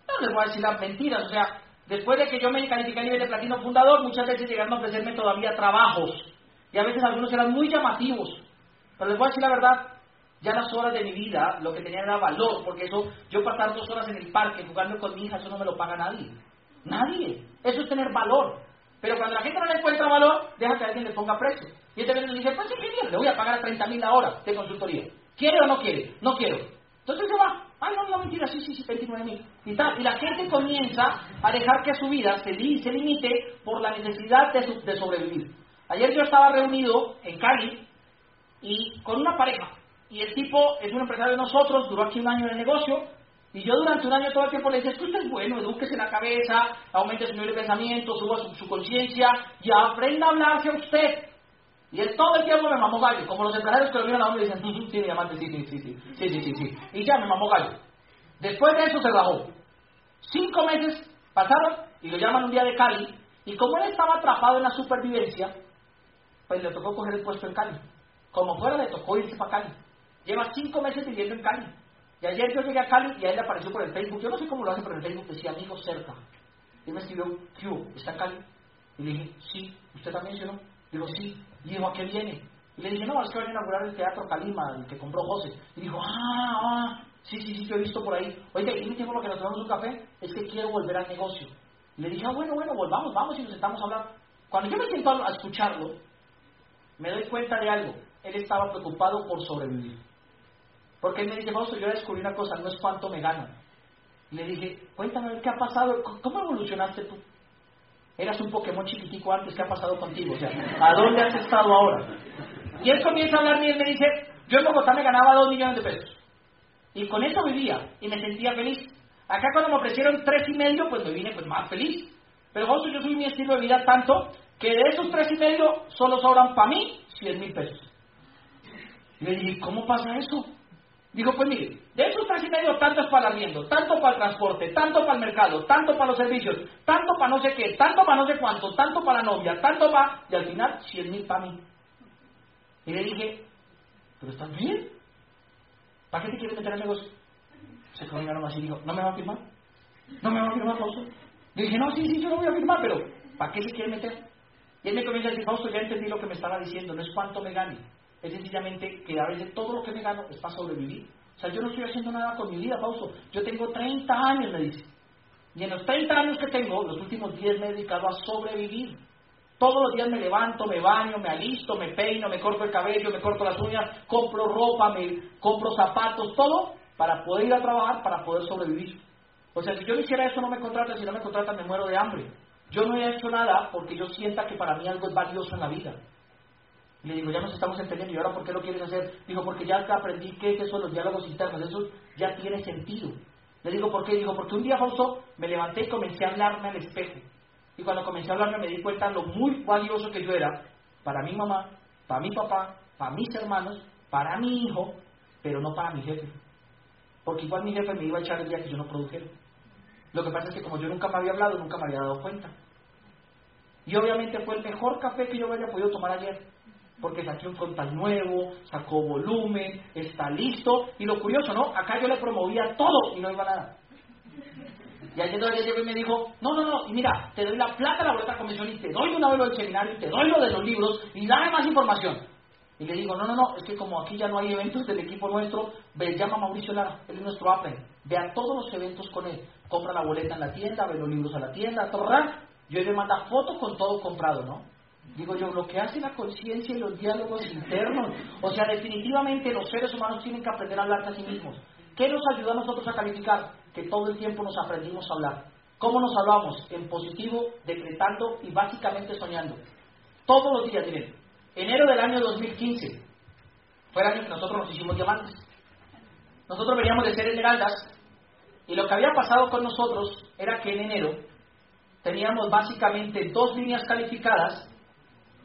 no les voy a decir las mentiras, o sea, después de que yo me califiqué a nivel de platino fundador, muchas veces llegaron a ofrecerme todavía trabajos y a veces algunos eran muy llamativos. Pero les voy a decir la verdad, ya las horas de mi vida lo que tenía era valor, porque eso, yo pasar dos horas en el parque jugando con mi hija, eso no me lo paga nadie. Nadie. Eso es tener valor. Pero cuando la gente no le encuentra valor, deja que alguien le ponga precio. Y este le dice, pues genial, le voy a pagar a 30 mil la de consultoría. ¿Quiere o no quiere? No quiero. Entonces se va. Ay, no, no, mentira, sí, sí, sí, 29 mil. Y, tal. y la gente comienza a dejar que su vida se, se limite por la necesidad de, de sobrevivir. Ayer yo estaba reunido en Cali y con una pareja. Y el tipo es un empresario de nosotros, duró aquí un año en el negocio, y yo durante un año todo el tiempo le decía, es que usted es bueno, edúquese la cabeza, aumente su nivel de pensamiento, suba su, conciencia y aprenda a hablarse a usted. Y él todo el tiempo me mamó gallo, como los empresarios que lo miran a uno y dicen, sí, diamante, sí, sí, sí, sí, sí, sí, sí, sí. Y ya me mamó gallo. Después de eso se bajó. Cinco meses pasaron y lo llaman un día de Cali. Y como él estaba atrapado en la supervivencia, pues le tocó coger el puesto en Cali. Como fuera, le tocó irse para Cali. Lleva cinco meses viviendo en Cali. Y ayer yo llegué a Cali y a él le apareció por el Facebook. Yo no sé cómo lo hace, en el Facebook decía amigo cerca. Y me escribió, ¿qué ¿Está Cali? Y le dije, sí. ¿Usted también, yo no? Digo, sí. Y dijo, ¿a qué viene? Y le dije, no, es que van a inaugurar el Teatro Calima, el que compró José. Y dijo, ah, ah, sí, sí, sí, yo he visto por ahí. Oiga, ¿y tiempo lo que nos tomamos un café? Es que quiero volver al negocio. Y le dije, ah, bueno, bueno, volvamos, vamos y nos sentamos a hablar. Cuando yo me siento a escucharlo, me doy cuenta de algo. Él estaba preocupado por sobrevivir. Porque él me dice, Fausto, yo descubrí una cosa, no es cuánto me gano. Le dije, cuéntame, ¿qué ha pasado? ¿Cómo evolucionaste tú? Eras un Pokémon chiquitico antes, ¿qué ha pasado contigo? O sea, ¿a dónde has estado ahora? Y él comienza a hablarme y él me dice, yo en Bogotá me ganaba dos millones de pesos. Y con eso vivía y me sentía feliz. Acá cuando me ofrecieron tres y medio, pues me vine pues más feliz. Pero Fausto, yo soy mi estilo de vida tanto que de esos tres y medio solo sobran para mí 100 mil pesos. Y le dije, ¿cómo pasa eso? Dijo, pues mire, de esos tres y medio, tanto para el arriendo, tanto para el transporte, tanto para el mercado, tanto para los servicios, tanto para no sé qué, tanto para no sé cuánto, tanto para la novia, tanto para... Y al final, 100 mil para mí. Y le dije, pero estás bien. ¿Para qué te quieres meter al negocio? Se quedó mirando así y dijo, ¿no me va a firmar? ¿No me va a firmar, Fausto? Le dije, no, sí, sí, yo lo voy a firmar, pero ¿para qué se quiere meter? Y él me comienza a decir, Fausto, ya entendí lo que me estaba diciendo, no es cuánto me gane, es sencillamente que a veces todo lo que me gano es para sobrevivir. O sea, yo no estoy haciendo nada con mi vida, Fausto. Yo tengo 30 años, me dice. Y en los 30 años que tengo, los últimos 10 me he dedicado a sobrevivir. Todos los días me levanto, me baño, me alisto, me peino, me corto el cabello, me corto las uñas, compro ropa, me compro zapatos, todo para poder ir a trabajar, para poder sobrevivir. O sea, si yo no hiciera eso, no me contratan, si no me contratan, me muero de hambre. Yo no he hecho nada porque yo sienta que para mí algo es valioso en la vida. Le digo, ya nos estamos entendiendo, ¿y ahora por qué lo quieres hacer? Digo, porque ya aprendí que es eso, los diálogos internos, eso ya tiene sentido. Le digo, ¿por qué? Digo, porque un día, Fausto, me levanté y comencé a hablarme al espejo. Y cuando comencé a hablarme me di cuenta lo muy valioso que yo era para mi mamá, para mi papá, para mis hermanos, para mi hijo, pero no para mi jefe. Porque igual mi jefe me iba a echar el día que yo no produjera. Lo que pasa es que como yo nunca me había hablado, nunca me había dado cuenta. Y obviamente fue el mejor café que yo había podido tomar ayer porque saqué un frontal nuevo, sacó volumen, está listo. Y lo curioso, ¿no? Acá yo le promovía todo y no iba nada. Y ayer todavía llegó y me dijo, no, no, no, y mira, te doy la plata la boleta de comisión y te doy una vez del seminario y te doy lo de los libros y dame más información. Y le digo, no, no, no, es que como aquí ya no hay eventos del equipo nuestro, ve, llama a Mauricio Lara, él es nuestro Apple, ve a todos los eventos con él, compra la boleta en la tienda, ve los libros a la tienda, torra, yo le manda fotos con todo comprado, ¿no? Digo yo, lo que hace la conciencia y los diálogos internos, o sea, definitivamente los seres humanos tienen que aprender a hablar a sí mismos. ¿Qué nos ayuda a nosotros a calificar? Que todo el tiempo nos aprendimos a hablar. ¿Cómo nos hablamos? En positivo, decretando y básicamente soñando. Todos los días, miren, enero del año 2015 fue el año que nosotros nos hicimos diamantes. Nosotros veníamos de ser esmeraldas y lo que había pasado con nosotros era que en enero teníamos básicamente dos líneas calificadas,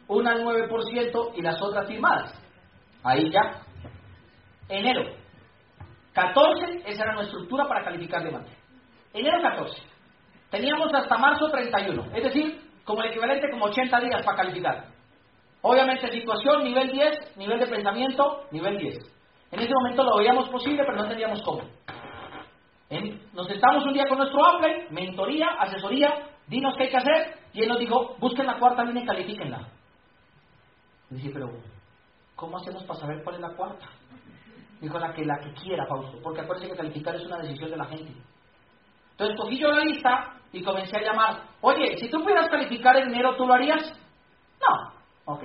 una al 9% y las otras firmadas. Ahí ya. Enero. 14, esa era nuestra estructura para calificar diamante. Enero 14. Teníamos hasta marzo 31, es decir, como el equivalente como 80 días para calificar. Obviamente situación, nivel 10, nivel de pensamiento, nivel 10. En ese momento lo veíamos posible, pero no entendíamos cómo. Nos sentamos un día con nuestro Apple, mentoría, asesoría, dinos qué hay que hacer, y él nos dijo, busquen la cuarta línea y califíquenla. Y dije, pero, ¿cómo hacemos para saber cuál es la cuarta? Dijo, la que, la que quiera, Fausto, porque acuérdense que calificar es una decisión de la gente. Entonces cogí yo la lista y comencé a llamar, oye, si tú pudieras calificar en enero, ¿tú lo harías? No. Ok.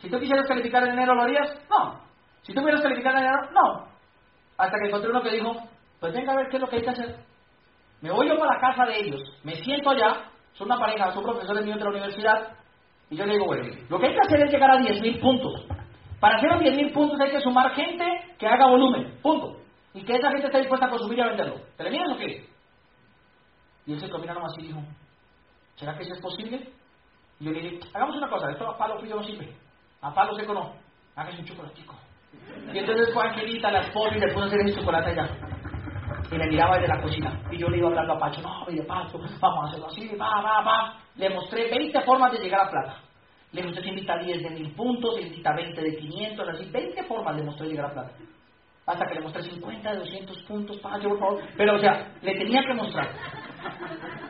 Si tú quisieras calificar en enero, ¿lo harías? No. Si tú pudieras calificar en enero, no. Hasta que encontré uno que dijo, pues venga a ver qué es lo que hay que hacer. Me voy yo para la casa de ellos, me siento allá, son una pareja, son profesores míos de la universidad, y yo le digo, bueno, lo que hay que hacer es llegar a 10.000 puntos. Para hacer los 10.000 puntos hay que sumar gente que haga volumen, punto. Y que esa gente esté dispuesta a consumir y a venderlo. ¿Te le o qué? Y él se combina nomás y dijo, ¿será que eso es posible? Y yo le dije, hagamos una cosa, esto a palo frío no sirve, a palo seco no, hágase un chocolatico. Y entonces fue Angelita, la esposa, y le puso a hacer ese chocolate allá. Y le miraba desde la cocina. Y yo le iba hablando a Pacho, no, de Pacho, vamos a hacerlo así, va, va, va. Le mostré 20 formas de llegar a plata. Le mostré que invita 10 de 1000 puntos, le invita 20 de 500, así, 20 formas le mostré llegar a plata. Hasta que le mostré 50 de 200 puntos, Pacho, por favor. Pero, o sea, le tenía que mostrar.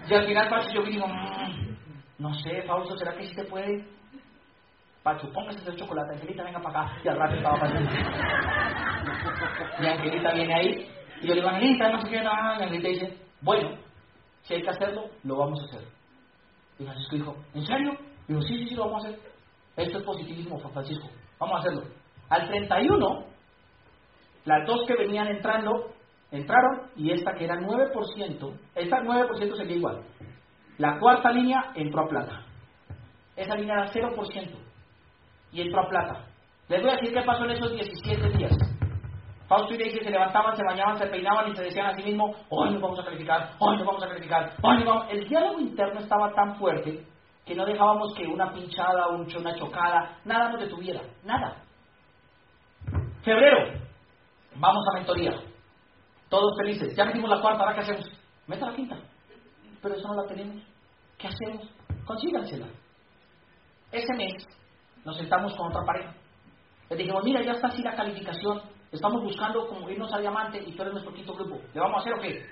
Y al final, Pacho, yo digo, mmm, no sé, Fausto, ¿será que sí te puede? Pacho, póngase el chocolate, Angelita, venga para acá. Y al rato estaba pasando. Y Angelita viene ahí, y yo le digo, Angelita, no sé qué, nada. Angelita dice, bueno, si hay que hacerlo, lo vamos a hacer. Y Francisco dijo, ¿en serio? Y digo, sí, sí, sí, lo vamos a hacer. Esto es positivismo, Francisco. Vamos a hacerlo. Al 31, las dos que venían entrando, entraron, y esta que era 9%, esta 9% seguía igual. La cuarta línea entró a plata. Esa línea era 0% y entró a plata. Les voy a decir qué pasó en esos 17 días. Fausto y Daisy se levantaban, se bañaban, se peinaban y se decían a sí mismos, hoy nos vamos a calificar, hoy nos vamos a calificar, hoy nos vamos... El diálogo interno estaba tan fuerte que no dejábamos que una pinchada, un, una chocada, nada nos detuviera, nada. Febrero, vamos a mentoría. Todos felices. Ya metimos la cuarta, ¿ahora qué hacemos? Meta la quinta. Pero eso no la tenemos. ¿Qué hacemos? Consígansela. Ese mes nos sentamos con otra pareja. Les dijimos, mira, ya está así la calificación. Estamos buscando como irnos a diamante y tú eres nuestro quinto grupo. ¿Le vamos a hacer o qué?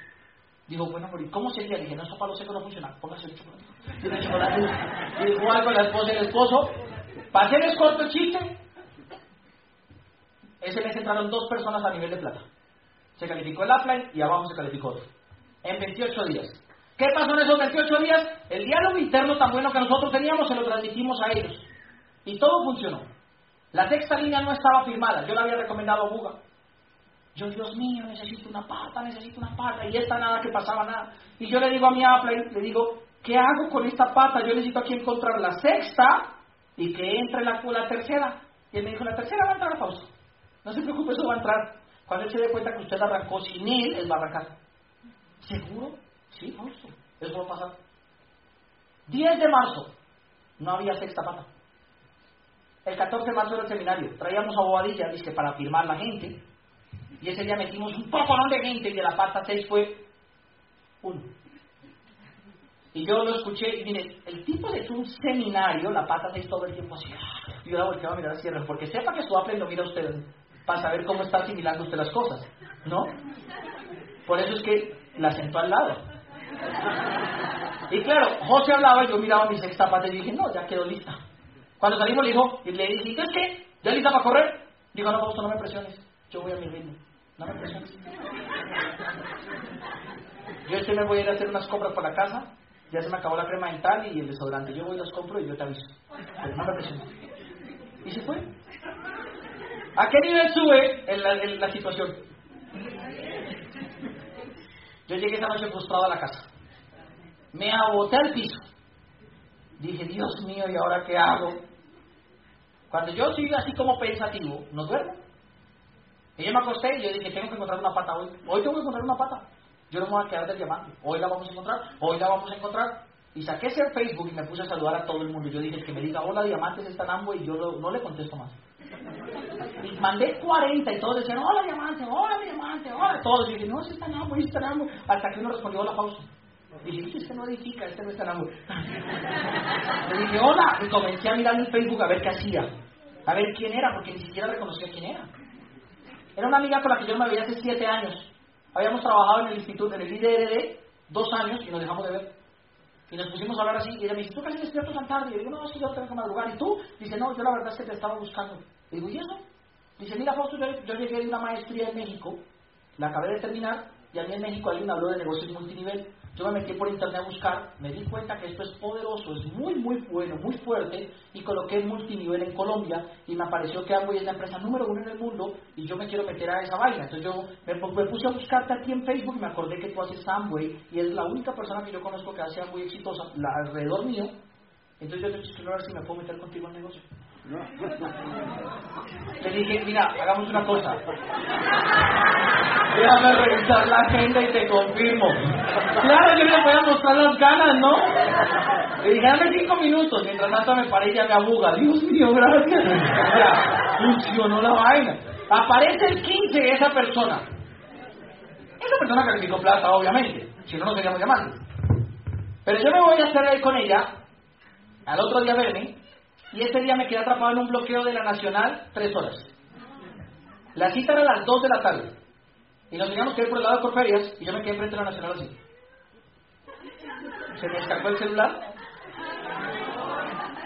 Digo, bueno, pero ¿cómo sería? Dije, no, eso para los secos no funciona. Póngase el chocolate. Tiene chocolate. Y igual con la esposa y el esposo. Para hacerles corto el chiste, ese mes entraron dos personas a nivel de plata. Se calificó el upline y abajo se calificó otro. En 28 días. ¿Qué pasó en esos 28 días? El diálogo interno tan bueno que nosotros teníamos se lo transmitimos a ellos. Y todo funcionó. La sexta línea no estaba firmada. Yo la había recomendado a Buga. Yo, Dios mío, necesito una pata, necesito una pata. Y esta nada que pasaba nada. Y yo le digo a mi Apple, le digo, ¿qué hago con esta pata? Yo necesito aquí encontrar la sexta y que entre la, tercera. Y él me dijo, la tercera va a entrar a pausa. No se preocupe, eso va a entrar. Cuando él se dé cuenta que usted arrancó sin él, él va a arrancar. ¿Seguro? Sí, Fausto. Eso va a pasar. 10 de marzo. No había sexta pata. El 14 de marzo era el seminario. Traíamos a Bobadilla, dice, para firmar la gente. Y ese día metimos un poco de gente y de la pata 6 fue uno. Y yo lo escuché, y mire, el tipo de un seminario, la pata 6 todo el tiempo así. Y yo la volteaba a mirar a cierre, porque sepa que su Apple lo mira usted para saber cómo está asimilando usted las cosas, ¿no? Por eso es que la sentó al lado. Y claro, José hablaba y yo miraba mi sexta pata y dije, no, ya quedó lista. Cuando salimos le dijo, y le dije, ¿es qué? ¿Ya lista para correr? Digo, no, Fausto, no me presiones. Yo voy a mi ritmo. No me presiones. Yo este me voy a ir a hacer unas compras por la casa. Ya se me acabó la crema dental y el desodorante. Yo voy y los compro y yo te aviso. Pero no me presiones. Y se fue. ¿A qué nivel sube la situación? Yo llegué esa noche frustrado a la casa. Me aboté al piso. Dije, Dios mío, ¿y ahora qué hago? Cuando yo sigo así como pensativo, no duermo. Y yo me acosté y yo dije, tengo que encontrar una pata hoy. Hoy tengo que encontrar una pata. Yo no me voy a quedar del diamante. Hoy la vamos a encontrar. Hoy la vamos a encontrar. Y saqué ese Facebook y me puse a saludar a todo el mundo. Yo dije, el que me diga, hola, diamantes están ambos y yo no le contesto más. Y mandé 40 y todos decían, hola, diamante, hola, diamante, hola. Todos. Y dije, no, si están ambos, están ambos. Hasta que uno respondió, hola, pausa. Y dije, este no edifica, este no está en ambos. Le dije, hola. Y comencé a mirar en Facebook a ver qué hacía. A ver quién era, porque ni siquiera reconocía quién era. Era una amiga con la que yo me veía hace siete años. Habíamos trabajado en el instituto, en el IDRD, dos años y nos dejamos de ver. Y nos pusimos a hablar así. Y ella me dice, ¿tú casi despierto tan tarde? Y yo digo, no, es que yo tengo que madrugar. ¿Y tú? Dice, no, yo la verdad es que te estaba buscando. Y digo, ¿y eso? Dice, mira, Fausto, yo, yo llegué de una maestría en México, la acabé de terminar, y a mí en México un habló de negocios multinivel. Yo me metí por internet a buscar, me di cuenta que esto es poderoso, es muy, muy bueno, muy fuerte, y coloqué multinivel en Colombia, y me apareció que Amway es la empresa número uno en el mundo, y yo me quiero meter a esa vaina. Entonces yo me, puse a buscarte aquí en Facebook y me acordé que tú haces Amway, y es la única persona que yo conozco que hace Amway exitosa, alrededor mío. Entonces yo te quiero ver si me puedo meter contigo en negocio. Le dije, mira, hagamos una cosa. Déjame revisar la agenda y te confirmo. Claro, yo le voy a mostrar las ganas, ¿no? Le dije, dame cinco minutos. Mientras tanto me paré y ya me abuga. Dios mío, gracias. Ya, funcionó la vaina. Aparece el 15 de esa persona. Esa persona calificó plata, obviamente. Si no, no seríamos diamantes. Pero yo me voy a hacer ahí con ella, al otro día verme, y ese día me quedé atrapado en un bloqueo de la Nacional tres horas. La cita era a las 2 de la tarde. Y nos teníamos que ir por el lado de Corferias y yo me quedé frente a la Nacional así. Se me escapó el celular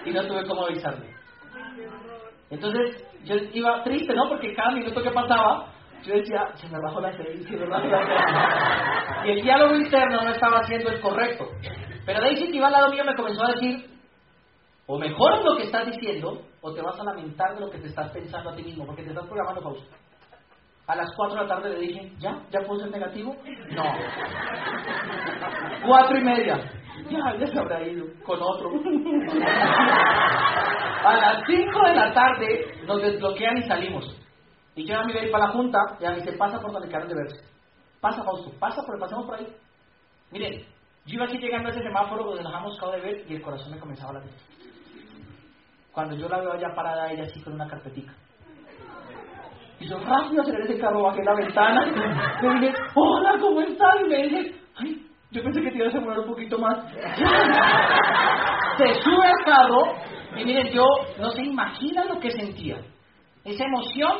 y no tuve cómo avisarle. Entonces yo iba triste, ¿no? Porque cada minuto que pasaba yo decía, se me bajó la servicio. Y el diálogo interno no estaba haciendo el correcto. Pero Daisy que iba al lado mío me comenzó a decir, o mejoras lo que estás diciendo, o te vas a lamentar de lo que te estás pensando a ti mismo, porque te estás programando pausa. A las 4 de la tarde le dije, ¿ya? ¿Ya puedo ser negativo? No. Cuatro y media. Ya, se habrá ido con otro. A las 5 de la tarde nos desbloquean y salimos. Y yo ya me iba a ir para la junta, y ya me dice, pasa por donde quedaron de verse. Pasa, Fausto, pasa, por, pasemos por ahí. Miren, yo iba aquí llegando a ese semáforo donde nos hemos acabado de ver y el corazón me comenzaba a latir. Cuando yo la veo allá parada, ella así con una carpetica. Y yo rápido aceleré ese carro, bajé la ventana, le dije, hola, ¿cómo estás? Y me dije, ay, yo pensé que te ibas a demorar un poquito más. Se sube al carro y miren, yo no se imaginan lo que sentía. Esa emoción,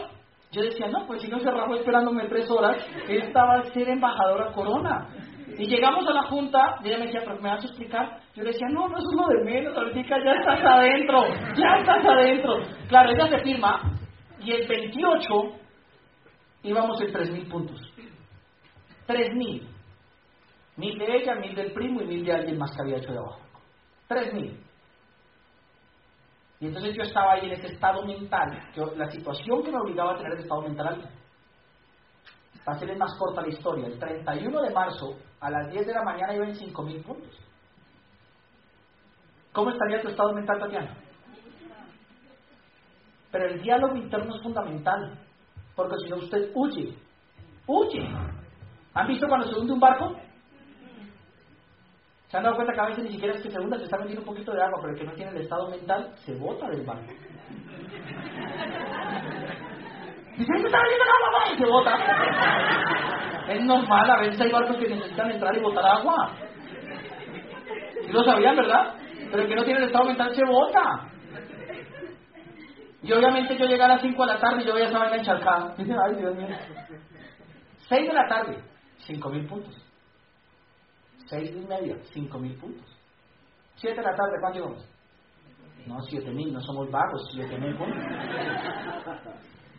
yo decía, no, pues si no se rajó esperándome tres horas, esta va a ser embajadora corona. Y llegamos a la junta, y ella me decía, pero ¿me vas a explicar? Yo le decía, no, no es uno de menos, ahorita ya estás adentro, ya estás adentro. Claro, ella se firma, y el 28 íbamos en 3.000 puntos. 3.000. Mil de ella, mil del primo y mil de alguien más que había hecho de abajo. 3.000. Y entonces yo estaba ahí en ese estado mental, yo, la situación que me obligaba a tener el estado mental alto. Para hacerles más corta la historia, el 31 de marzo a las 10 de la mañana iba en 5.000 puntos. ¿Cómo estaría tu estado mental, Tatiana? Pero el diálogo interno es fundamental, porque si no usted huye, huye. ¿Han visto cuando se hunde un barco? ¿Se han dado cuenta que a veces ni siquiera es que se hunda, se está metiendo un poquito de agua, pero el que no tiene el estado mental se bota del barco? Dice, ¡ay, me está metiendo agua! Y se bota. Es normal, a veces hay barcos que necesitan entrar y botar agua. ¿Sí lo sabían, verdad? Pero el que no tiene el estado mental se bota. Y obviamente yo llegué a las 5 de la tarde y yo veía esa vaina encharcada. Dice, ay, Dios mío. 6 de la tarde, 5 mil puntos. 6 y media, 5 mil puntos. 7 de la tarde, ¿cuánto llevamos? No, siete mil, no somos vagos, siete mil.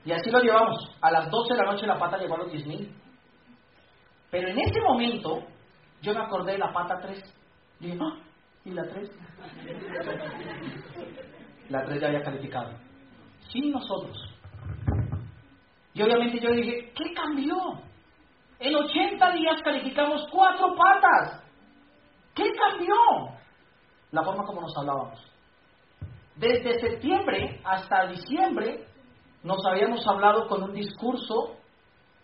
Y así lo llevamos. A las 12 de la noche la pata llegó a los diez mil. Pero en ese momento yo me acordé de la pata 3. Dije, ah, ¿y la 3? La 3 ya había calificado. Sin nosotros. Y obviamente yo dije, ¿qué cambió? En 80 días calificamos cuatro patas. ¿Qué cambió? La forma como nos hablábamos. Desde septiembre hasta diciembre nos habíamos hablado con un discurso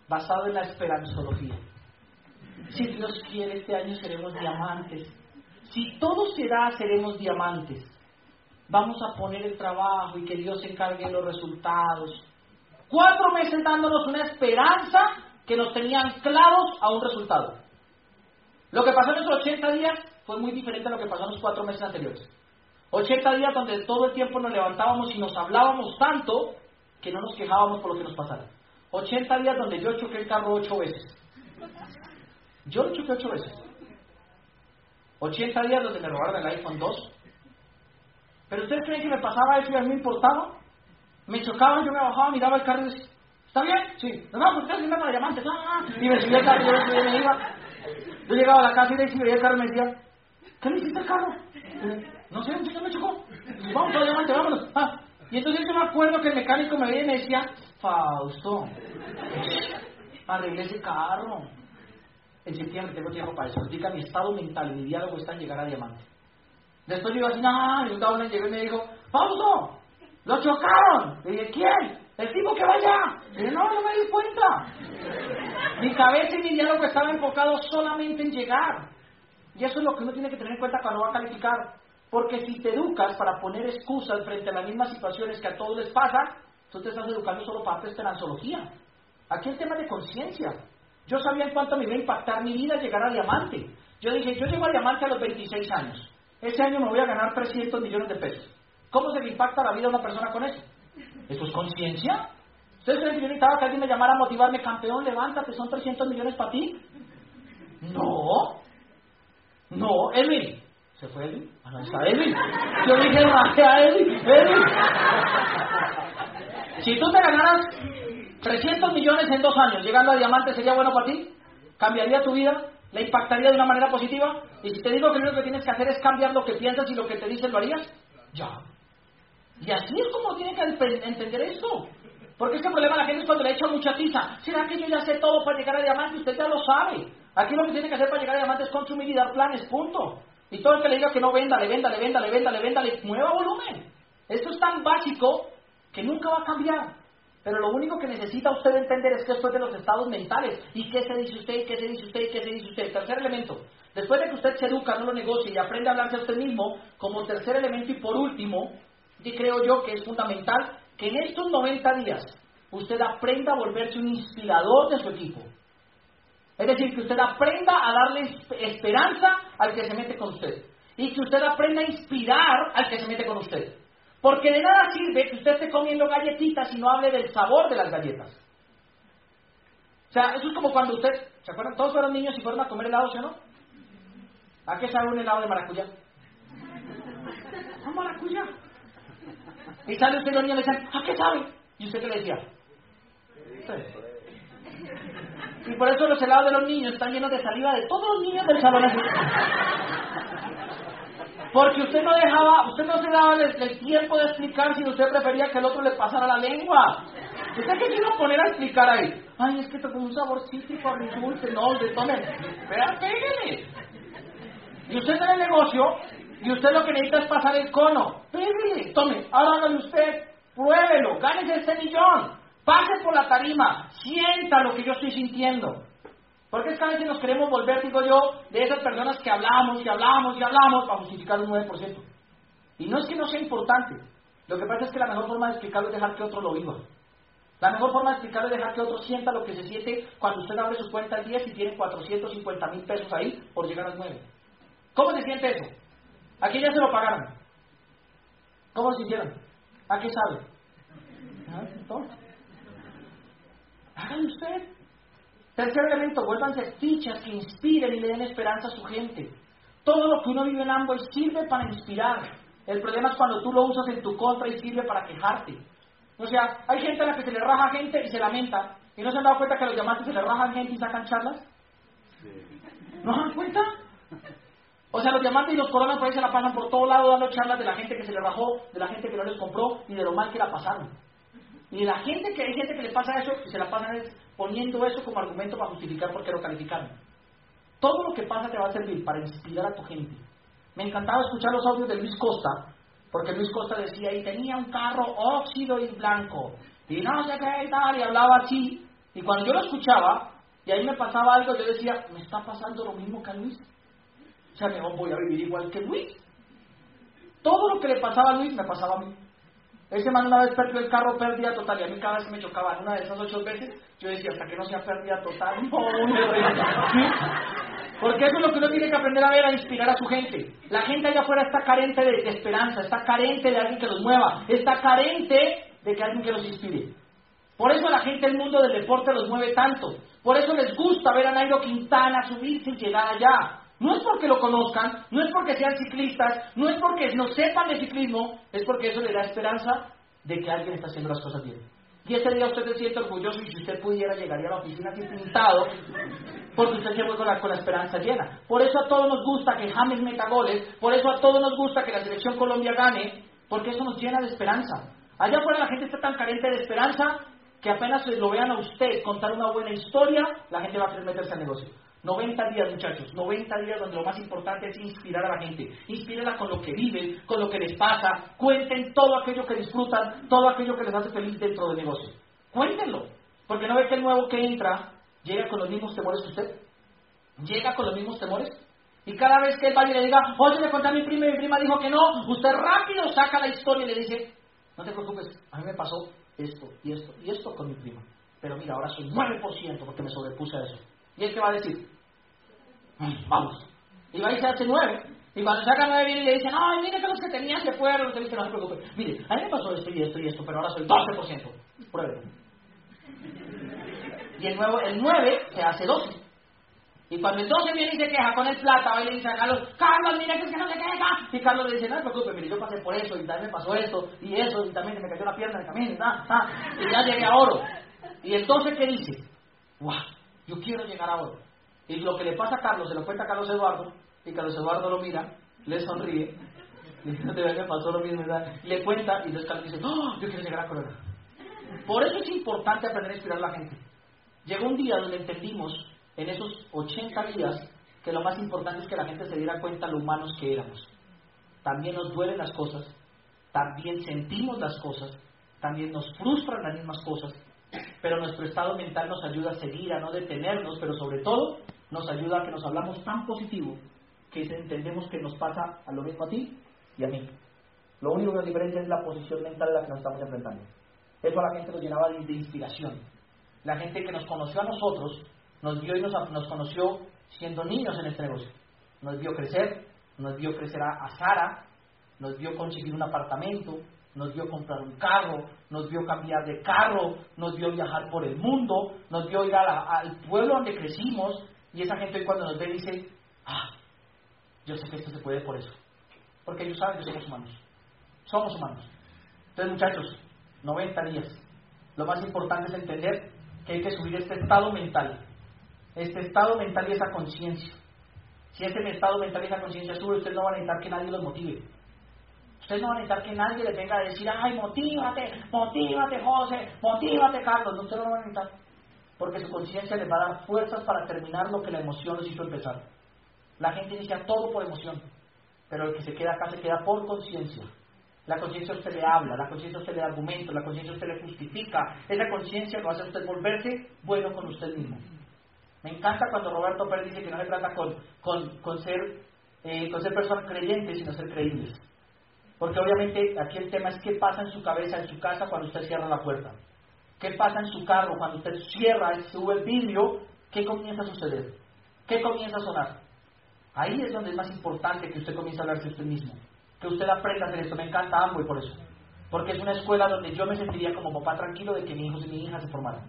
basado en la esperanzología. Si Dios quiere, este año seremos diamantes. Si todo se da, seremos diamantes. Vamos a poner el trabajo y que Dios se encargue de los resultados. Cuatro meses dándonos una esperanza que nos tenía anclados a un resultado. Lo que pasó en esos 80 días fue muy diferente a lo que pasó en los cuatro meses anteriores. 80 días donde todo el tiempo nos levantábamos y nos hablábamos tanto que no nos quejábamos por lo que nos pasara. 80 días donde yo choqué el carro ocho veces. Yo lo choqué ocho veces. 80 días donde me robaron el iPhone 2. Pero ustedes creen que me pasaba eso y a mí me importaba. Me chocaban, yo me bajaba, miraba el carro y decía, ¿está bien? Sí. No, no, porque estoy para diamantes. Ah, y me subía el carro, yo me, iba. Yo llegaba a la casa y me veía el carro y me decía, ¿qué le hiciste al carro? No sé, un me chocó. Vamos a diamante, vámonos. Ah. Y entonces yo me acuerdo que el mecánico me veía y me decía, Fausto, arreglé ese carro. En septiembre tengo tiempo para eso. Diga, mi estado mental mi diálogo está en llegar a diamante. Después yo iba así, no, y un cabrón llegó y me dijo, Fausto, lo chocaron. Le dije, ¿quién? El tipo que va allá. Le dije, no, no me di cuenta. Mi cabeza y mi diálogo estaban enfocados solamente en llegar. Y eso es lo que uno tiene que tener en cuenta cuando va a calificar. Porque si te educas para poner excusas frente a las mismas situaciones que a todos les pasa, tú te estás educando solo para tu esperanzología. Aquí el tema de conciencia. Yo sabía en cuánto me iba a impactar mi vida llegar a diamante. Yo dije, yo llego a diamante a los 26 años. Ese año me voy a ganar 300 millones de pesos. ¿Cómo se le impacta la vida a una persona con eso? ¿Eso es conciencia? ¿Ustedes creen que yo necesitaba que alguien me llamara a motivarme, campeón, levántate, son 300 millones para ti? No. No, Edwin. ¿Se fue Edwin? Ah, no, está Edwin. Yo dije, a Edwin, Edwin. Si tú te ganaras 300 millones en dos años, llegando a diamante, ¿sería bueno para ti? ¿Cambiaría tu vida? ¿La impactaría de una manera positiva? Y si te digo que lo que tienes que hacer es cambiar lo que piensas y lo que te dicen, ¿lo harías? Ya. Y así es como tiene que entender esto. Porque ese problema la gente es cuando le echa mucha tiza. ¿Será que yo ya sé todo para llegar a diamante? Usted ya lo sabe. Aquí lo que tiene que hacer para llegar a diamante es consumir y dar planes, punto. Y todo el que le diga que no venda, le venda, le venda, le venda, le venda, le mueva volumen. Esto es tan básico que nunca va a cambiar. Pero lo único que necesita usted entender es que es de los estados mentales. ¿Y qué se dice usted? ¿Y qué se dice usted? ¿Y qué se dice usted? Tercer elemento. Después de que usted se educa, no lo negocie y aprende a hablarse a usted mismo, como tercer elemento y por último, y creo yo que es fundamental que en estos 90 días usted aprenda a volverse un inspirador de su equipo. Es decir, que usted aprenda a darle esperanza al que se mete con usted. Y que usted aprenda a inspirar al que se mete con usted. Porque de nada sirve que usted esté comiendo galletitas y no hable del sabor de las galletas. O sea, eso es como cuando usted, ¿se acuerdan? Todos fueron niños y fueron a comer helado, ¿sí o no? ¿A qué sabe un helado de maracuyá? A maracuyá. Y sale usted y los niños le dicen, ¿a qué sabe? ¿Y usted qué le decía? Y por eso los helados de los niños están llenos de saliva de todos los niños del salón. Porque usted no dejaba, usted no se daba el, tiempo de explicar si usted prefería que el otro le pasara la lengua. ¿Usted qué quiere poner a explicar ahí? Ay, es que con un sabor cítrico, dulce, no, de tome. Vea, pégale. Y usted en el negocio, y usted lo que necesita es pasar el cono. Pégale, tome, ahora hágale usted, pruébelo, gánese este millón. Pase por la tarima, sienta lo que yo estoy sintiendo. Porque es que a veces nos queremos volver, digo yo, de esas personas que hablamos y hablamos y hablamos para justificar un 9%. Y no es que no sea importante. Lo que pasa es que la mejor forma de explicarlo es dejar que otro lo viva. La mejor forma de explicarlo es dejar que otro sienta lo que se siente cuando usted abre su cuenta al 10 y tiene 450 mil pesos ahí por llegar al 9. ¿Cómo se siente eso? Aquí ya se lo pagaron. ¿Cómo se hicieron? ¿A qué sabe? ¿Ah? Háganlo usted. Tercer elemento, vuélvanse fichas que inspiren y le den esperanza a su gente. Todo lo que uno vive en Amway sirve para inspirar. El problema es cuando tú lo usas en tu contra y sirve para quejarte. O sea, hay gente a la que se le raja gente y se lamenta. ¿Y no se han dado cuenta que los diamantes se le rajan gente y sacan charlas? ¿No se dan cuenta? O sea, los diamantes y los coronas pues se la pasan por todo lado dando charlas de la gente que se le rajó, de la gente que no les compró y de lo mal que la pasaron. Y la gente que hay gente que le pasa eso y se la pasan poniendo eso como argumento para justificar por qué lo calificaron. Todo lo que pasa te va a servir para inspirar a tu gente. Me encantaba escuchar los audios de Luis Costa, porque Luis Costa decía, y tenía un carro óxido y blanco, y no sé qué y tal, y hablaba así. Y cuando yo lo escuchaba, y ahí me pasaba algo, yo decía, me está pasando lo mismo que a Luis. O sea, mejor voy a vivir igual que Luis. Todo lo que le pasaba a Luis me pasaba a mí. Ese man una vez perdió el carro, pérdida total, y a mí cada vez que me chocaba en una de esas ocho veces, yo decía, hasta que no sea pérdida total, no, Porque eso es lo que uno tiene que aprender a ver, a inspirar a su gente. La gente allá afuera está carente de, de esperanza, está carente de alguien que los mueva, está carente de que alguien que los inspire. Por eso la gente del mundo del deporte los mueve tanto. Por eso les gusta ver a Nairo Quintana subirse y llegar allá. No es porque lo conozcan, no es porque sean ciclistas, no es porque no sepan de ciclismo, es porque eso le da esperanza de que alguien está haciendo las cosas bien. Y ese día usted se siente orgulloso y si usted pudiera llegaría a la oficina así pintado, porque usted se fue con la, con la esperanza llena. Por eso a todos nos gusta que James meta goles, por eso a todos nos gusta que la selección Colombia gane, porque eso nos llena de esperanza. Allá afuera la gente está tan carente de esperanza que apenas lo vean a usted contar una buena historia, la gente va a querer meterse al negocio. 90 días, muchachos, 90 días donde lo más importante es inspirar a la gente. Inspírela con lo que viven, con lo que les pasa. Cuenten todo aquello que disfrutan, todo aquello que les hace feliz dentro del negocio. Cuéntenlo. Porque no ve que el nuevo que entra llega con los mismos temores que usted. Llega con los mismos temores. Y cada vez que él vaya y le diga, oye, le conté a mi prima y mi prima dijo que no, usted rápido saca la historia y le dice, no te preocupes, a mí me pasó esto y esto y esto con mi prima. Pero mira, ahora soy 9% porque me sobrepuse a eso. ¿Y él qué va a decir? Vamos. Y va y se hace nueve. Y cuando saca nueve viene y le dicen, ay, mire que los que tenía se fueron. Dice, no se preocupe. Mire, a mí me pasó esto y esto y esto, pero ahora soy 12%. Pruebe. Y el, nuevo, el 9 se hace 12. Y cuando el 12 viene y se queja con el plata, va le dice a Carlos, Carlos, mira que es que no se queja. Y Carlos le dice, no se preocupe, mire, yo pasé por eso, y también me pasó esto, y eso, y también se me cayó la pierna en el camino, y, y ya llegué a oro. Y el 12 ¿qué dice? ¡Guau! Yo quiero llegar a oro. Y lo que le pasa a Carlos, se lo cuenta a Carlos Eduardo, y Carlos Eduardo lo mira, le sonríe, le cuenta, y entonces Carlos dice, ¡Oh, yo quiero llegar a Corona. Por eso es importante aprender a inspirar a la gente. Llegó un día donde entendimos, en esos 80 días, que lo más importante es que la gente se diera cuenta lo humanos que éramos. También nos duelen las cosas, también sentimos las cosas, también nos frustran las mismas cosas, pero nuestro estado mental nos ayuda a seguir, a no detenernos, pero sobre todo nos ayuda a que nos hablamos tan positivo que entendemos que nos pasa a lo mismo a ti y a mí. Lo único que nos diferencia es la posición mental a la que nos estamos enfrentando. Eso a la gente nos llenaba de, inspiración. La gente que nos conoció a nosotros, nos vio y nos, nos conoció siendo niños en este negocio. Nos vio crecer, nos vio crecer a, a Sara, nos vio conseguir un apartamento, nos vio comprar un carro, nos vio cambiar de carro, nos vio viajar por el mundo, nos vio ir al pueblo donde crecimos, y esa gente cuando nos ve dice, ah, yo sé que esto se puede por eso. Porque ellos saben que somos humanos. Somos humanos. Entonces, muchachos, 90 días. Lo más importante es entender que hay que subir este estado mental. Este estado mental y esa conciencia. Si este estado mental y esa conciencia sube, ustedes no van a necesitar que nadie los motive. Ustedes no van a necesitar que nadie les venga a decir, ay, motívate, motívate, José, motívate, Carlos. No, ustedes no lo van a necesitar porque su conciencia les va a dar fuerzas para terminar lo que la emoción les hizo empezar. La gente inicia todo por emoción, pero el que se queda acá se queda por conciencia. La conciencia a usted le habla, la conciencia a usted le da argumentos, la conciencia a usted le justifica. Esa conciencia lo hace a usted volverse bueno con usted mismo. Me encanta cuando Roberto Pérez dice que no se trata con, con, con ser, eh, con ser personas creyentes, sino ser creíbles. Porque obviamente aquí el tema es qué pasa en su cabeza, en su casa, cuando usted cierra la puerta. ¿Qué pasa en su carro cuando usted cierra y sube el vidrio? ¿Qué comienza a suceder? ¿Qué comienza a sonar? Ahí es donde es más importante que usted comience a hablarse usted mismo. Que usted aprenda a hacer esto. Me encanta y por eso. Porque es una escuela donde yo me sentiría como papá tranquilo de que mi hijo y mi hija se formaran.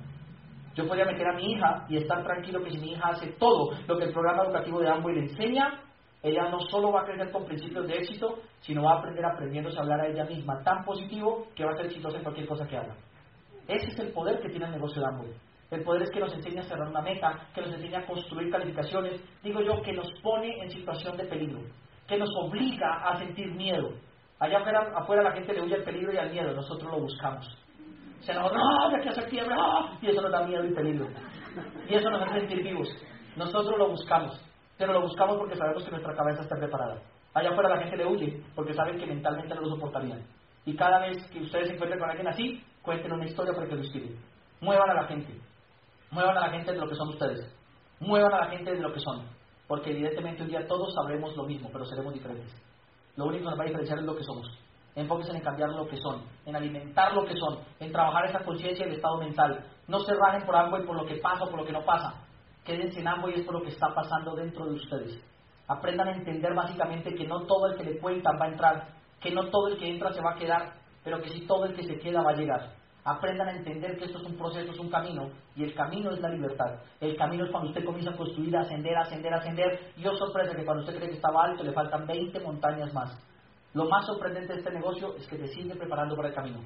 Yo podría meter a mi hija y estar tranquilo que si mi hija hace todo lo que el programa educativo de Amway le enseña, ella no solo va a crecer con principios de éxito, sino va a aprender aprendiéndose a hablar a ella misma tan positivo que va a ser exitosa en cualquier cosa que haga. Ese es el poder que tiene el negocio de Amway. El poder es que nos enseña a cerrar una meta, que nos enseña a construir calificaciones, digo yo, que nos pone en situación de peligro, que nos obliga a sentir miedo. Allá afuera, afuera la gente le huye al peligro y al miedo, nosotros lo buscamos. Se nos no, ya que hacer quiebre, y eso nos da miedo y peligro. Y eso nos hace sentir vivos. Nosotros lo buscamos, pero lo buscamos porque sabemos que nuestra cabeza está preparada. Allá afuera la gente le huye porque saben que mentalmente no lo soportarían. Y cada vez que ustedes se encuentren con alguien así, cuenten una historia para que lo inspiren. Muevan a la gente. Muevan a la gente de lo que son ustedes. Muevan a la gente de lo que son. Porque evidentemente un día todos sabremos lo mismo, pero seremos diferentes. Lo único que nos va a diferenciar es lo que somos. Enfóquense en cambiar lo que son, en alimentar lo que son, en trabajar esa conciencia del estado mental. No se rajen por algo y por lo que pasa o por lo que no pasa. Quédense en algo y es por lo que está pasando dentro de ustedes. Aprendan a entender básicamente que no todo el que le cuentan va a entrar, que no todo el que entra se va a quedar, pero que sí todo el que se queda va a llegar. Aprendan a entender que esto es un proceso, es un camino, y el camino es la libertad. El camino es cuando usted comienza a construir, a ascender, a ascender, a ascender, y os sorpresa que cuando usted cree que estaba alto le faltan 20 montañas más. Lo más sorprendente de este negocio es que te sigue preparando para el camino.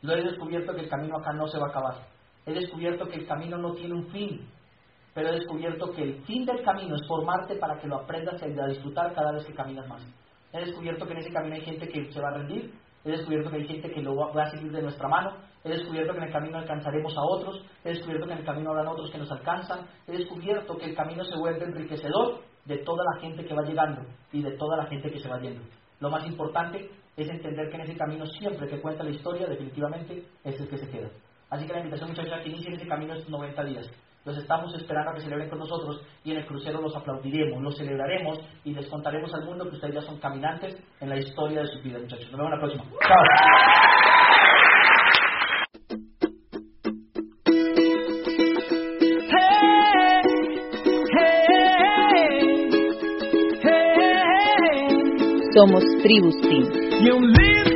Lo he descubierto que el camino acá no se va a acabar. He descubierto que el camino no tiene un fin, pero he descubierto que el fin del camino es formarte para que lo aprendas y a disfrutar cada vez que caminas más. He descubierto que en ese camino hay gente que se va a rendir, he descubierto que hay gente que lo va a seguir de nuestra mano, he descubierto que en el camino alcanzaremos a otros, he descubierto que en el camino habrán otros que nos alcanzan, he descubierto que el camino se vuelve enriquecedor de toda la gente que va llegando y de toda la gente que se va yendo. Lo más importante es entender que en ese camino siempre que cuenta la historia, definitivamente es el que se queda. Así que la invitación muchachos a que inicien ese camino estos 90 días. Los estamos esperando a que celebren con nosotros y en el crucero los aplaudiremos, los celebraremos y les contaremos al mundo que ustedes ya son caminantes en la historia de su vida, muchachos. Nos vemos la próxima. Somos Tribus Team.